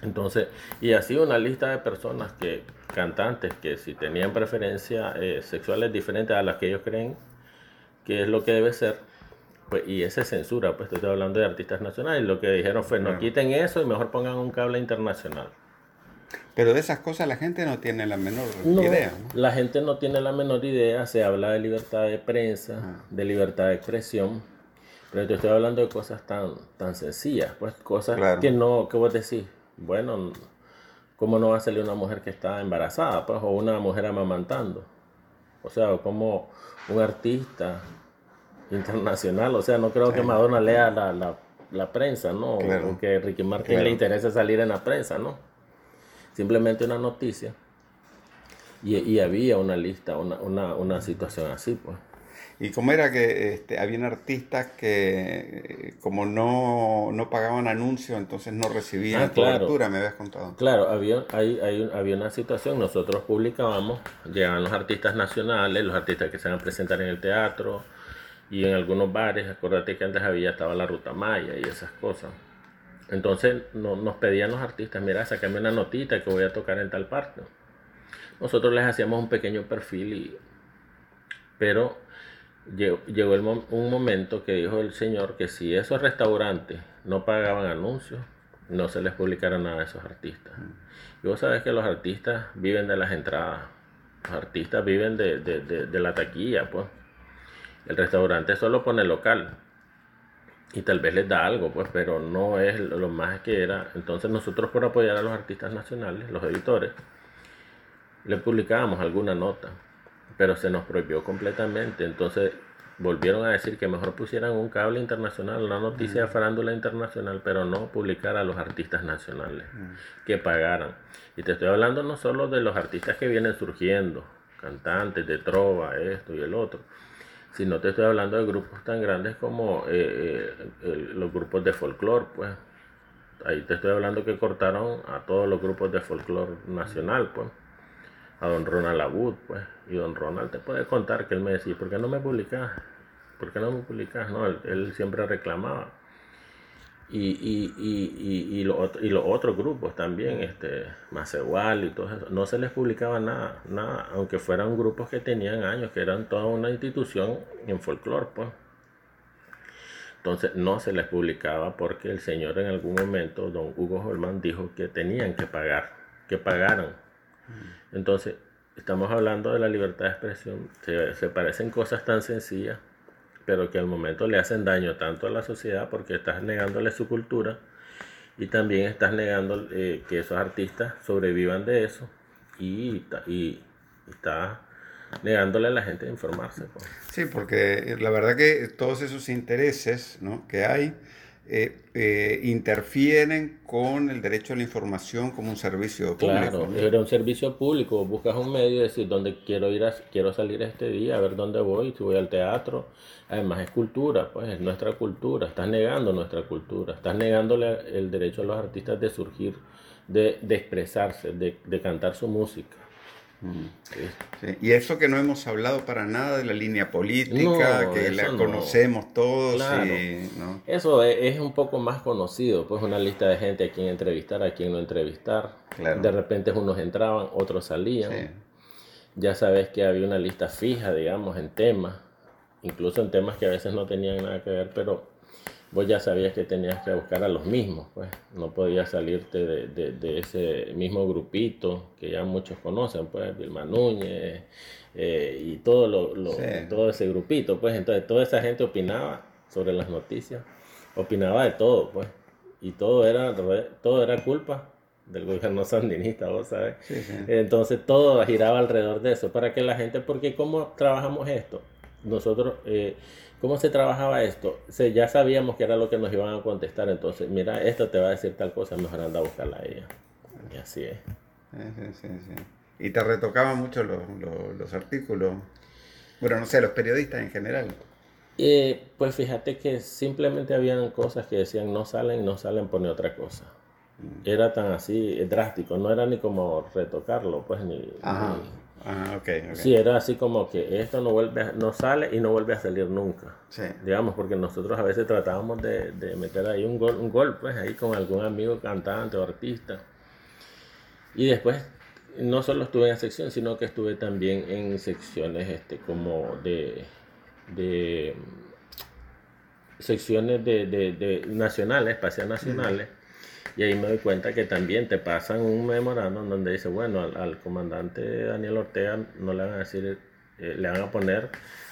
Entonces, y así una lista de personas que, cantantes, que si tenían preferencias eh, sexuales diferentes a las que ellos creen que es lo que debe ser, pues, y esa es censura, pues estoy hablando de artistas nacionales, lo que dijeron fue, no quiten eso y mejor pongan un cable internacional. Pero de esas cosas la gente no tiene la menor No, idea. ¿no? la gente no tiene la menor idea, se habla de libertad de prensa, Ah. de libertad de expresión, pero te estoy hablando de cosas tan, tan sencillas, pues cosas Claro. que no, que vos decís, bueno, ¿cómo no va a salir una mujer que está embarazada, pues, o una mujer amamantando? O sea, como un artista internacional, o sea, no creo que Madonna lea la, la, la prensa, ¿no? Claro. O que Ricky Martin Claro. le interese salir en la prensa, ¿no? Simplemente una noticia. Y, y había una lista, una, una, una situación así, pues. Y como era que este, habían artistas que eh, como no, no pagaban anuncios, entonces no recibían Ah, claro. cobertura, me habías contado. Claro, había, hay, hay había una situación, nosotros publicábamos, llegaban los artistas nacionales, los artistas que se van a presentar en el teatro y en algunos bares, acuérdate que antes había, estaba la Ruta Maya y esas cosas. Entonces no- nos pedían los artistas, mira, sacame una notita que voy a tocar en tal parte. Nosotros les hacíamos un pequeño perfil, y, pero llegó, el un momento que dijo el señor que si esos restaurantes no pagaban anuncios, no se les publicara nada de esos artistas. Y vos sabés que los artistas viven de las entradas, los artistas viven de, de- de- de la taquilla, pues. El restaurante solo pone local y tal vez les da algo, pues, pero no es lo más que era. Entonces nosotros por apoyar a los artistas nacionales, los editores, le publicábamos alguna nota, pero se nos prohibió completamente. Entonces volvieron a decir que mejor pusieran un cable internacional, una noticia de farándula internacional, pero no publicar a los artistas nacionales, que pagaran. Y te estoy hablando no solo de los artistas que vienen surgiendo, cantantes de trova, esto y el otro, sino te estoy hablando de grupos tan grandes como eh, eh, el- los grupos de folclore, pues. Ahí te estoy hablando que cortaron a todos los grupos de folclore nacional, pues. A don Ronald Abud, pues. Y don Ronald te puede contar que él me decía, ¿por qué no me publicas? ¿Por qué no me publicas? No, él, siempre reclamaba. Y, y, y, y, y los otros grupos también, este, Macehual y todo eso, no se les publicaba nada, nada, aunque fueran grupos que tenían años, que eran toda una institución en folclore, pues. Entonces no se les publicaba porque el señor en algún momento, don Hugo Holman, dijo que tenían que pagar, que pagaran. Entonces, estamos hablando de la libertad de expresión, se, se parecen cosas tan sencillas, pero que al momento le hacen daño tanto a la sociedad porque estás negándole su cultura y también estás negando eh, que esos artistas sobrevivan de eso y, ta- y estás negándole a la gente de informarse. pues. Sí, porque la verdad que todos esos intereses ¿no? que hay eh, eh, interfieren con el derecho a la información como un servicio público. Claro, era un servicio público, buscas un medio y decir dónde quiero ir, a- quiero salir este día, a ver dónde voy, si voy al teatro. Además es cultura, pues es nuestra cultura, estás negando nuestra cultura, estás negándole el derecho a los artistas de surgir, de, de expresarse, de cantar su música. Sí. Y eso que no hemos hablado para nada de la línea política, No, que la no. conocemos todos. Claro. y, ¿no? Eso es, es un poco más conocido, pues una lista de gente a quien entrevistar, a quien no entrevistar. Claro. De repente unos entraban, otros salían. Sí. Ya sabes que había una lista fija, digamos, en temas, incluso en temas que a veces no tenían nada que ver, pero vos ya sabías que tenías que buscar a los mismos, pues no podías salirte de, de- de ese mismo grupito que ya muchos conocen, pues Vilma Núñez eh, y todo, lo, lo- Sí. todo ese grupito, pues entonces toda esa gente opinaba sobre las noticias, opinaba de todo, pues, y todo era, todo era culpa del gobierno sandinista, vos sabes. Sí, sí. Entonces todo giraba alrededor de eso, para que la gente, porque ¿cómo trabajamos esto? Nosotros, eh, ¿cómo se trabajaba esto? Se, ya sabíamos que era lo que nos iban a contestar, entonces, mira, esto te va a decir tal cosa, mejor anda a buscarla a ella. Y así es. Sí, sí, sí. Y te retocaban mucho los, los- los artículos. Bueno, no sé, los periodistas en general. Eh, pues fíjate que simplemente habían cosas que decían no salen, no salen, pone otra cosa. Era tan así, eh, drástico, no era ni como retocarlo, pues ni, Ajá. ni- Ah, ok, ok. Sí, era así como que esto no vuelve a- no sale y no vuelve a salir nunca. Sí. Digamos, porque nosotros a veces tratábamos de, de meter ahí un gol, un gol, pues ahí con algún amigo cantante o artista. Y después, no solo estuve en sección, sino que estuve también en secciones este, como de, de secciones de, de- de nacionales, espaciales nacionales. Y ahí me doy cuenta que también te pasan un memorándum donde dice, bueno, al, al comandante Daniel Ortega no le van a decir, eh, le van a poner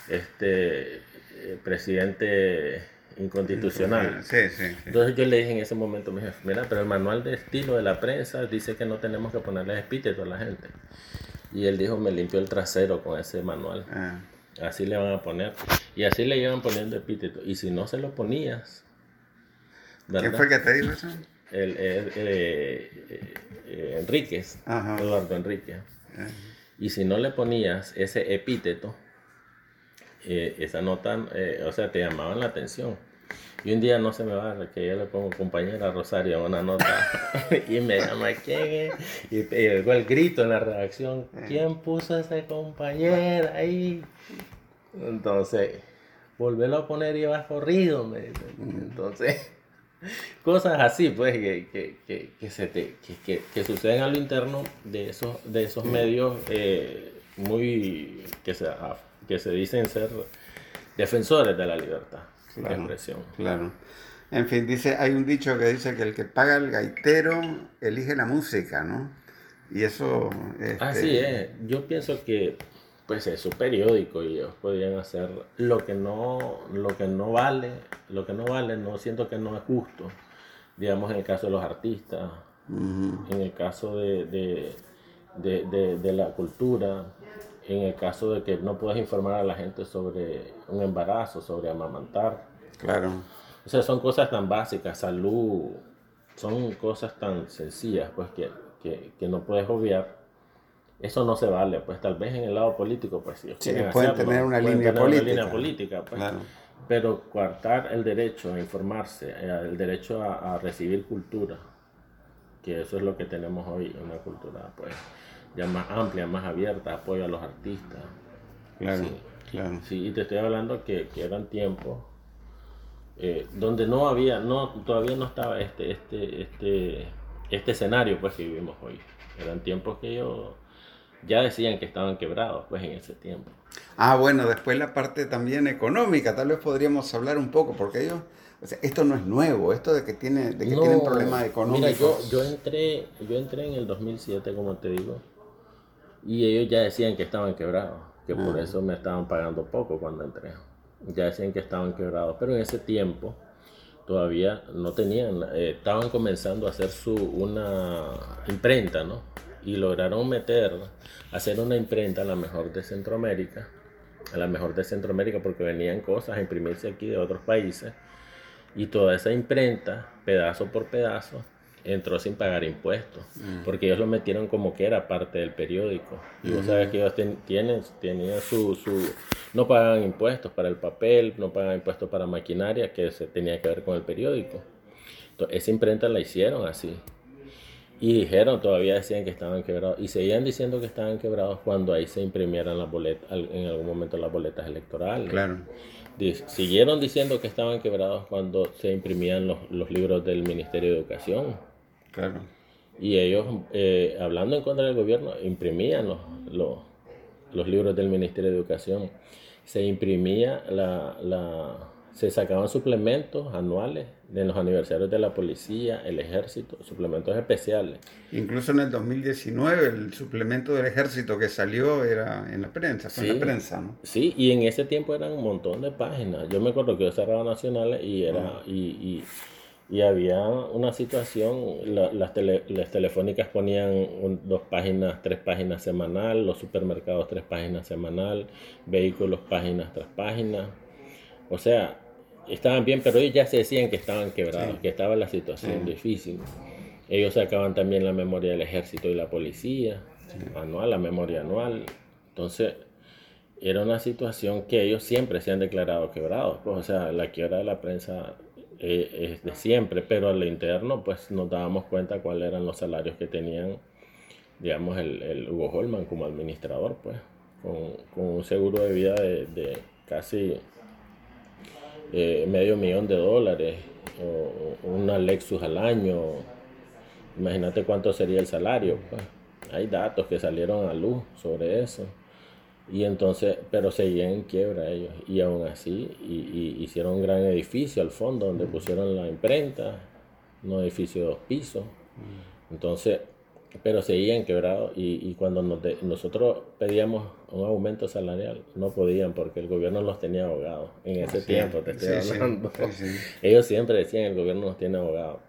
este eh, presidente inconstitucional. Sí, sí, sí. Entonces yo le dije en ese momento, me dije, mira, pero el manual de estilo de la prensa dice que no tenemos que ponerle epíteto a la gente. Y él dijo, me limpió el trasero con ese manual. Ah, Así le van a poner. Y así le iban poniendo epíteto. Y si no se lo ponías, ¿Quién ¿verdad? fue que te dijo eso? El, el- eh, eh, eh, Enríquez, Ajá. Eduardo Enríquez. Y si no le ponías ese epíteto, eh, esa nota, eh, o sea, te llamaban la atención. Y un día no se me va, que yo le pongo compañera Rosario una nota y me llama quién es. Y llegó el grito en la redacción, ¿quién puso a esa compañera ahí? Entonces, volverlo a poner y vas corrido, me dice. Entonces, cosas así, pues, que, que, que, que se te, que, que, que suceden a lo interno de esos, de esos medios eh, muy, que se, ah, que se dicen ser defensores de la libertad de Claro. expresión. Claro. En fin, dice, hay un dicho que dice que el que paga el gaitero elige la música, ¿no? Y eso... este, Así es, yo pienso que pues es su periódico y ellos podrían hacer lo que no, lo que no vale, lo que no vale, no siento que no es justo, digamos en el caso de los artistas, en el caso de, de, de- de- de la cultura, en el caso de que no puedes informar a la gente sobre un embarazo, sobre amamantar. Claro. O sea, son cosas tan básicas, salud, son cosas tan sencillas, pues que, que, que no puedes obviar. Eso no se vale, pues tal vez en el lado político, pues Sí, quieren pueden hacerlo, tener una pueden línea tener una política. línea política, pues. Claro. Pero coartar el derecho a informarse, eh, el derecho a, a recibir cultura, que eso es lo que tenemos hoy, una cultura pues ya más amplia, más abierta, apoyo a los artistas. Claro, Sí. claro. Sí, y te estoy hablando que, que eran tiempos eh, donde no había, no, todavía no estaba este, este, este, este escenario pues que vivimos hoy. Eran tiempos que ellos ya decían que estaban quebrados pues en ese tiempo. Ah, bueno, después la parte también económica, tal vez podríamos hablar un poco, porque ellos, o sea, esto no es nuevo, esto de que, tiene, de que No, tienen problemas económicos. Mira, yo, yo, entré, yo entré en el 2007, como te digo, y ellos ya decían que estaban quebrados, que por Ah. eso me estaban pagando poco cuando entré. Ya decían que estaban quebrados, pero en ese tiempo todavía no tenían, eh, estaban comenzando a hacer su, una imprenta, ¿no? Y lograron meter, hacer una imprenta a la mejor de Centroamérica, a la mejor de Centroamérica porque venían cosas a imprimirse aquí de otros países y toda esa imprenta, pedazo por pedazo, entró sin pagar impuestos, porque ellos lo metieron como que era parte del periódico. Y vos sabes que ellos ten- tienen, tenían su, su, no pagaban impuestos para el papel, no pagaban impuestos para maquinaria, que se tenía que ver con el periódico. Entonces, esa imprenta la hicieron así. Y dijeron, todavía decían que estaban quebrados. Y seguían diciendo que estaban quebrados cuando ahí se imprimieran las boletas, en algún momento las boletas electorales. Claro. Siguieron diciendo que estaban quebrados cuando se imprimían los, los libros del Ministerio de Educación. Claro. Y ellos, eh, hablando en contra del gobierno, imprimían los, los, los libros del Ministerio de Educación. Se imprimía la, la- se sacaban suplementos anuales de los aniversarios de la policía, el ejército, suplementos especiales. Incluso en el 2019 el suplemento del ejército que salió era en la prensa, fue en Sí. la prensa, ¿no? Sí, y en ese tiempo eran un montón de páginas. Yo me acuerdo que yo cerraba nacionales y era y, y, y había una situación, la- las, tele- las telefónicas ponían un- dos páginas, tres páginas semanal, los supermercados tres páginas semanal, vehículos páginas tras páginas. O sea, estaban bien, pero ellos ya se decían que estaban quebrados, Sí. que estaba la situación difícil. Ellos sacaban también la memoria del ejército y la policía, anual, la memoria anual. Entonces, era una situación que ellos siempre se han declarado quebrados. Pues, o sea, la quiebra de la prensa eh, es de siempre, pero al interno, pues nos dábamos cuenta cuáles eran los salarios que tenían digamos, el, el Hugo Holman como administrador, pues, con, con un seguro de vida de, de casi eh, medio millón de dólares, o una Lexus al año. Imagínate cuánto sería el salario. Pues. Hay datos que salieron a luz sobre eso. Y entonces, pero seguían en quiebra ellos. Y aún así, y, y hicieron un gran edificio al fondo donde pusieron la imprenta, un edificio de dos pisos. Entonces, pero seguían quebrados y, y cuando nos de- nosotros pedíamos un aumento salarial, no podían porque el gobierno los tenía ahogados. En ese Sí, tiempo te estoy sí, hablando. sí. Ellos siempre decían el gobierno nos tiene ahogados.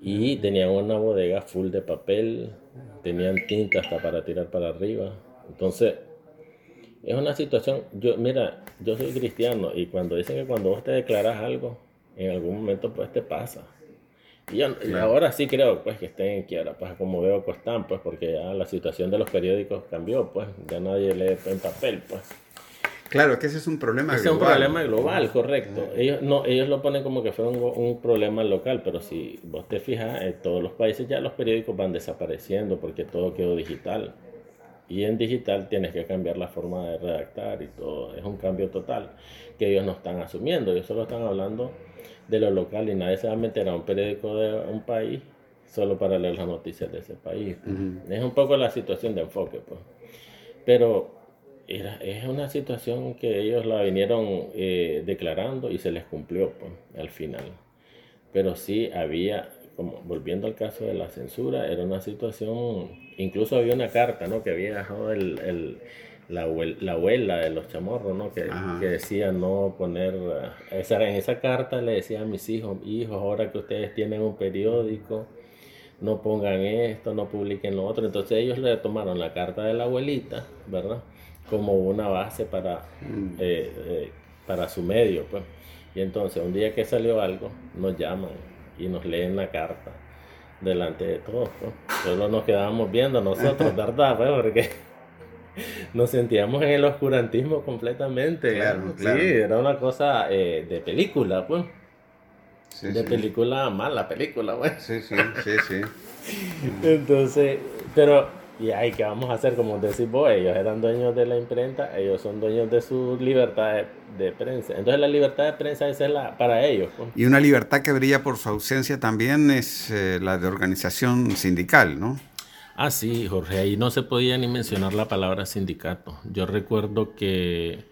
Y tenían una bodega full de papel, tenían tinta hasta para tirar para arriba. Entonces, es una situación, yo mira, yo soy cristiano y cuando dicen que cuando vos te declaras algo, en algún momento pues te pasa. Y, yo- y ahora sí creo pues que estén en quiebra, pues como veo Costán, pues porque ya la situación de los periódicos cambió, pues ya nadie lee en papel, pues. Claro, que ese es un problema Ese es un global. problema global, correcto. Ellos no, ellos lo ponen como que un, un problema local, pero si vos te fijas, en todos los países ya los periódicos van desapareciendo porque todo quedó digital. Y en digital tienes que cambiar la forma de redactar y todo. Es un cambio total que ellos no están asumiendo. Ellos solo están hablando de lo local y nadie se va a meter a un periódico de un país solo para leer las noticias de ese país. Es un poco la situación de enfoque, pues. Pero era, es una situación que ellos la vinieron eh, declarando y se les cumplió pues, al final. Pero sí había, como volviendo al caso de la censura, era una situación, incluso había una carta ¿no? que había dejado el, el- la, abuel- la abuela de los chamorros, ¿no? que, que decía no poner, eh, esa, en esa carta le decía a mis hijos, hijos, ahora que ustedes tienen un periódico, no pongan esto, no publiquen lo otro. Entonces ellos le tomaron la carta de la abuelita, ¿verdad? Como una base para, eh, eh, para su medio, pues. Y entonces un día que salió algo, nos llaman y nos leen la carta delante de todos, pues. Solo nos quedábamos viendo nosotros, ¿verdad? Pues porque nos sentíamos en el oscurantismo completamente. Claro, Sí, claro. era una cosa eh, de película, pues. Sí, de sí. película, mala película, pues. Sí, sí, sí, sí. Entonces, pero, y ahí, ¿qué vamos a hacer? Como decís vos, ellos eran dueños de la imprenta, ellos son dueños de su libertad de, de prensa. Entonces, la libertad de prensa esa es la para ellos. pues. Y una libertad que brilla por su ausencia también es eh, la de organización sindical, ¿no? Ah, sí, Jorge, ahí no se podía ni mencionar la palabra sindicato. Yo recuerdo que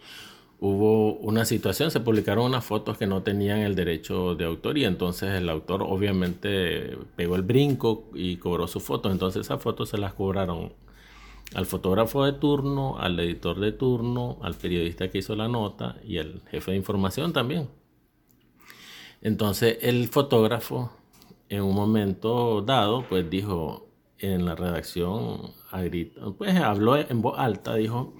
hubo una situación, se publicaron unas fotos que no tenían el derecho de autor y entonces el autor obviamente pegó el brinco y cobró su foto. Entonces esas fotos se las cobraron al fotógrafo de turno, al editor de turno, al periodista que hizo la nota y al jefe de información también. Entonces el fotógrafo en un momento dado pues dijo en la redacción a grito, pues habló en voz alta, dijo,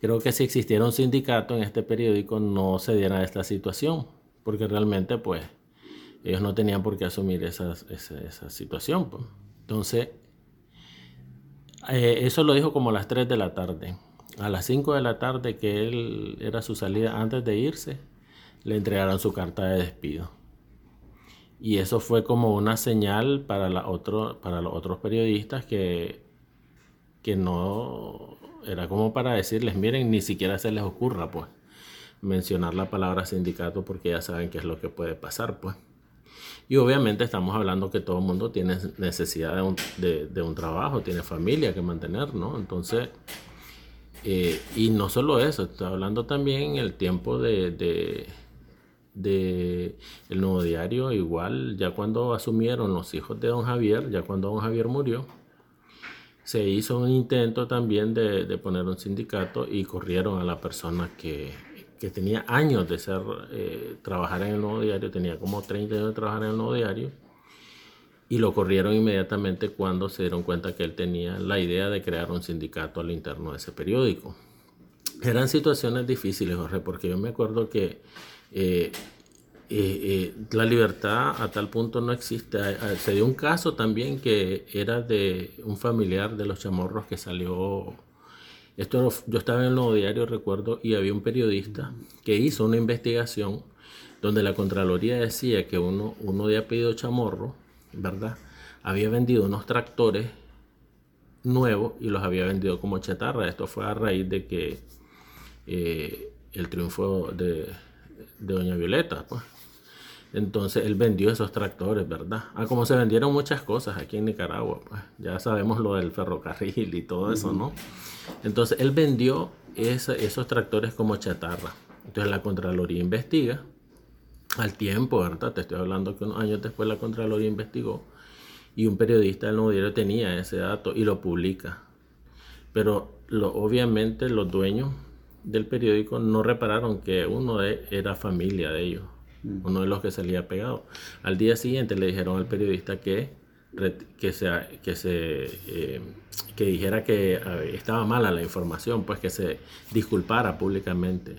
creo que si existiera un sindicato en este periódico no se diera esta situación, porque realmente pues ellos no tenían por qué asumir esas- esa, esa situación. pues. Entonces, eh, eso lo dijo como a las 3 de la tarde. A las 5 de la tarde, que él era su salida antes de irse, le entregaron su carta de despido. Y eso fue como una señal para, la otro, para los otros periodistas que, que no era como para decirles, miren, ni siquiera se les ocurra pues mencionar la palabra sindicato porque ya saben qué es lo que puede pasar pues. Y obviamente estamos hablando que todo el mundo tiene necesidad de un, de- un trabajo, tiene familia que mantener, ¿no? Entonces, eh, y no solo eso, está hablando también el tiempo de, de el nuevo diario, igual ya cuando asumieron los hijos de don Javier, ya cuando don Javier murió, se hizo un intento también de, de poner un sindicato y corrieron a la persona que, que tenía años de ser eh, trabajar en el nuevo diario, tenía como 30 años de trabajar en el nuevo diario y lo corrieron inmediatamente cuando se dieron cuenta que él tenía la idea de crear un sindicato al interno de ese periódico. Eran situaciones difíciles, Jorge, porque yo me acuerdo que eh, eh, eh, la libertad a tal punto no existe. Ah, ah, Se dio un caso también que era de un familiar de los chamorros que salió. Esto yo estaba en el nuevo diario, recuerdo, y había un periodista que hizo una investigación donde la Contraloría decía que uno, uno de apellido chamorro, ¿verdad? Había vendido unos tractores nuevos y los había vendido como chatarra. Esto fue a raíz de que el triunfo de, de Doña Violeta, pues. Entonces él vendió esos tractores, ¿verdad? Ah, como se vendieron muchas cosas aquí en Nicaragua, pues ya sabemos lo del ferrocarril y todo eso, ¿no? Entonces él vendió esos tractores como chatarra. Entonces la Contraloría investiga al tiempo, ¿verdad? Te estoy hablando que unos años después la Contraloría investigó y un periodista del Nuevo Diario tenía ese dato y lo publica. Pero lo, obviamente los dueños del periódico no repararon que uno de, era familia de ellos, mm. uno de los que salía pegado. Al día siguiente le dijeron al periodista que, que, se, que, se, eh, que dijera que estaba mala la información, pues que se disculpara públicamente.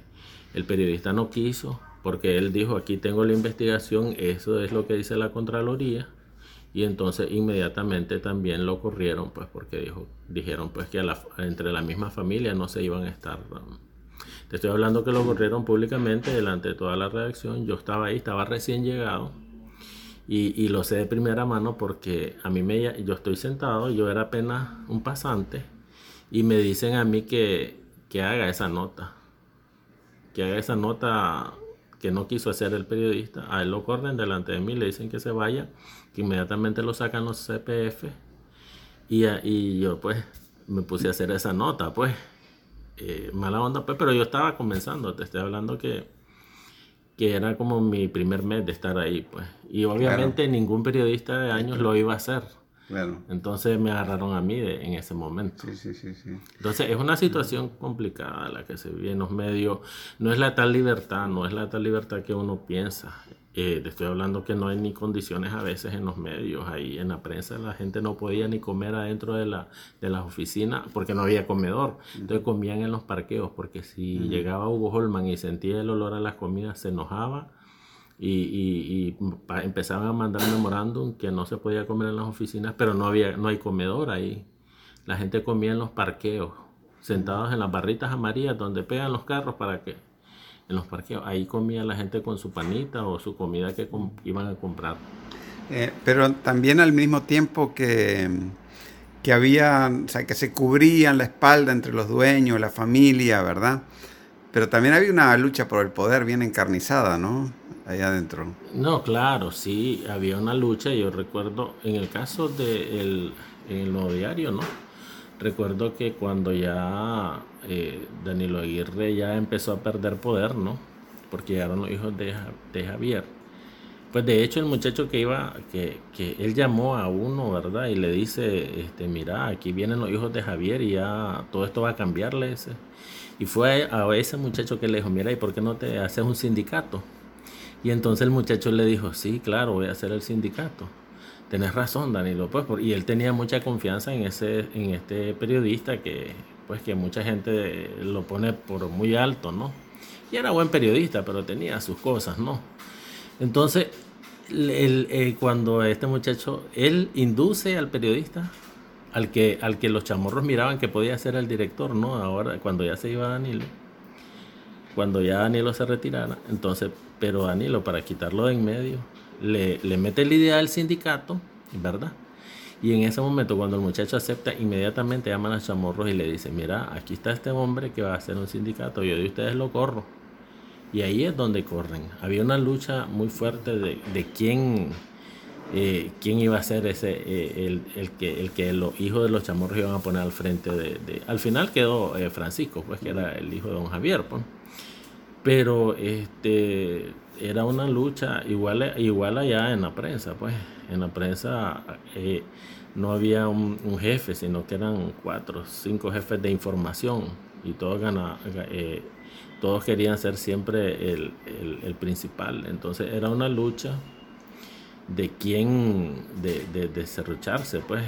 El periodista no quiso, porque él dijo, aquí tengo la investigación, eso es lo que dice la Contraloría, y entonces inmediatamente también lo corrieron, pues porque dijo, dijeron pues que entre la misma familia no se iban a estar. Te estoy hablando que lo corrieron públicamente delante de toda la redacción, yo estaba ahí, estaba recién llegado, y, lo sé de primera mano porque a mí me, yo estoy sentado, yo era apenas un pasante, y me dicen a mí que, que haga esa nota, que haga esa nota que no quiso hacer el periodista, a él lo corren delante de mí, le dicen que se vaya, que inmediatamente lo sacan los CPF y, y yo pues me puse a hacer esa nota, pues eh, mala onda, pues, pero yo estaba comenzando, te estoy hablando que, que era como mi primer mes de estar ahí, pues, y obviamente ningún periodista de años lo iba a hacer. Entonces me agarraron a mí en ese momento. Sí, sí, sí, Entonces es una situación complicada la que se vive en los medios. No es la tal libertad, no es la tal libertad que uno piensa. Eh, te estoy hablando que no hay ni condiciones a veces en los medios. Ahí en la prensa la gente no podía ni comer adentro de, la, de las oficinas porque no había comedor. Entonces comían en los parqueos porque si llegaba Hugo Holman y sentía el olor a las comidas se enojaba y, empezaban a mandar memorándum que no se podía comer en las oficinas, pero no, había, no hay comedor ahí. La gente comía en los parqueos, sentados en las barritas amarillas donde pegan los carros para que en los parqueos. Ahí comía la gente con su panita o su comida que iban a comprar. Eh, pero también al mismo tiempo que, que había, o sea, que se cubrían la espalda entre los dueños, la familia, ¿verdad? Pero también había una lucha por el poder bien encarnizada, ¿no? Allá adentro. No, claro, sí, había una lucha. Yo recuerdo, en el caso del de el nuevo diario, ¿no? Recuerdo que cuando ya eh, Danilo Aguirre ya empezó a perder poder, ¿no? Porque llegaron los hijos de, de Javier. Pues de hecho el muchacho que iba, que, que, él llamó a uno, ¿verdad? Y le dice, este, mira, aquí vienen los hijos de Javier y ya todo esto va a cambiarle. Y fue a ese muchacho que le dijo, mira, ¿y por qué no te haces un sindicato? Y entonces el muchacho le dijo, sí, claro, voy a hacer el sindicato. Tenés razón, Danilo, pues, y él tenía mucha confianza en, ese, en este periodista que, pues, que mucha gente lo pone por muy alto, ¿no? Y era buen periodista, pero tenía sus cosas, ¿no? Entonces, eh, cuando este muchacho, él induce al periodista al que, al que los chamorros miraban que podía ser el director, ¿no? Ahora, cuando ya se iba Danilo, cuando ya Danilo se retirara, entonces, pero Danilo, para quitarlo de en medio, le, mete la idea del sindicato, ¿verdad? Y en ese momento, cuando el muchacho acepta, inmediatamente llaman a Chamorros y le dicen, mira, aquí está este hombre que va a hacer un sindicato, yo de ustedes lo corro. Y ahí es donde corren. Había una lucha muy fuerte de, quién eh, quién iba a ser ese eh, el, que el que los hijos de los chamorros iban a poner al frente de, al final quedó eh, Francisco pues que era el hijo de don Javier pues. Pero este era una lucha igual igual allá en la prensa pues. En la prensa no había un, jefe sino que eran cuatro cinco jefes de información. Y todos todos querían ser siempre el, el principal. Entonces era una lucha de quién de, de, de pues,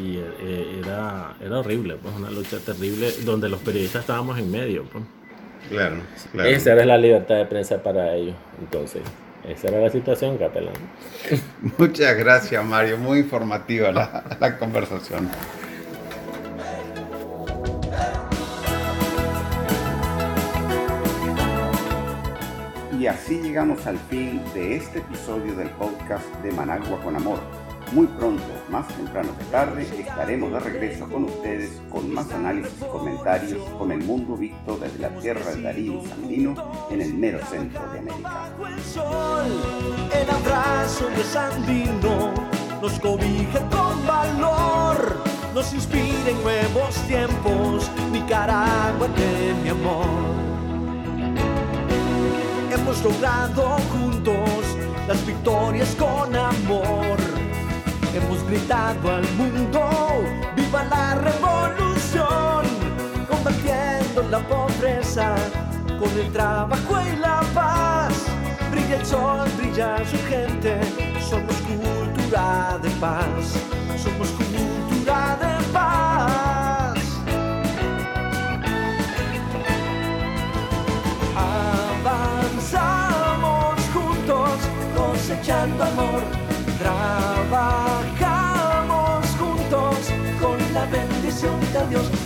y eh, era, era horrible, pues, una lucha terrible donde los periodistas estábamos en medio, pues. Claro, claro. Esa era la libertad de prensa para ellos, entonces, esa era la situación, Capelán. Muchas gracias, Mario, muy informativa la, la conversación. Y así llegamos al fin de este episodio del podcast de Managua con Amor. Muy pronto, más temprano que tarde, estaremos de regreso con ustedes con más análisis y comentarios con el mundo visto desde la tierra del Darío Sandino en el mero centro de América. El sol, el abrazo de Sandino nos cobija con valor, nos inspira en nuevos tiempos, Nicaragua de mi amor. Hemos logrado juntos las victorias con amor. Hemos gritado al mundo, viva la revolución, combatiendo la pobreza con el trabajo y la paz. Brilla el sol, brilla su gente, somos cultura de paz, somos cultura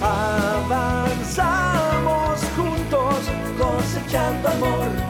Avanzamos juntos, cosechando amor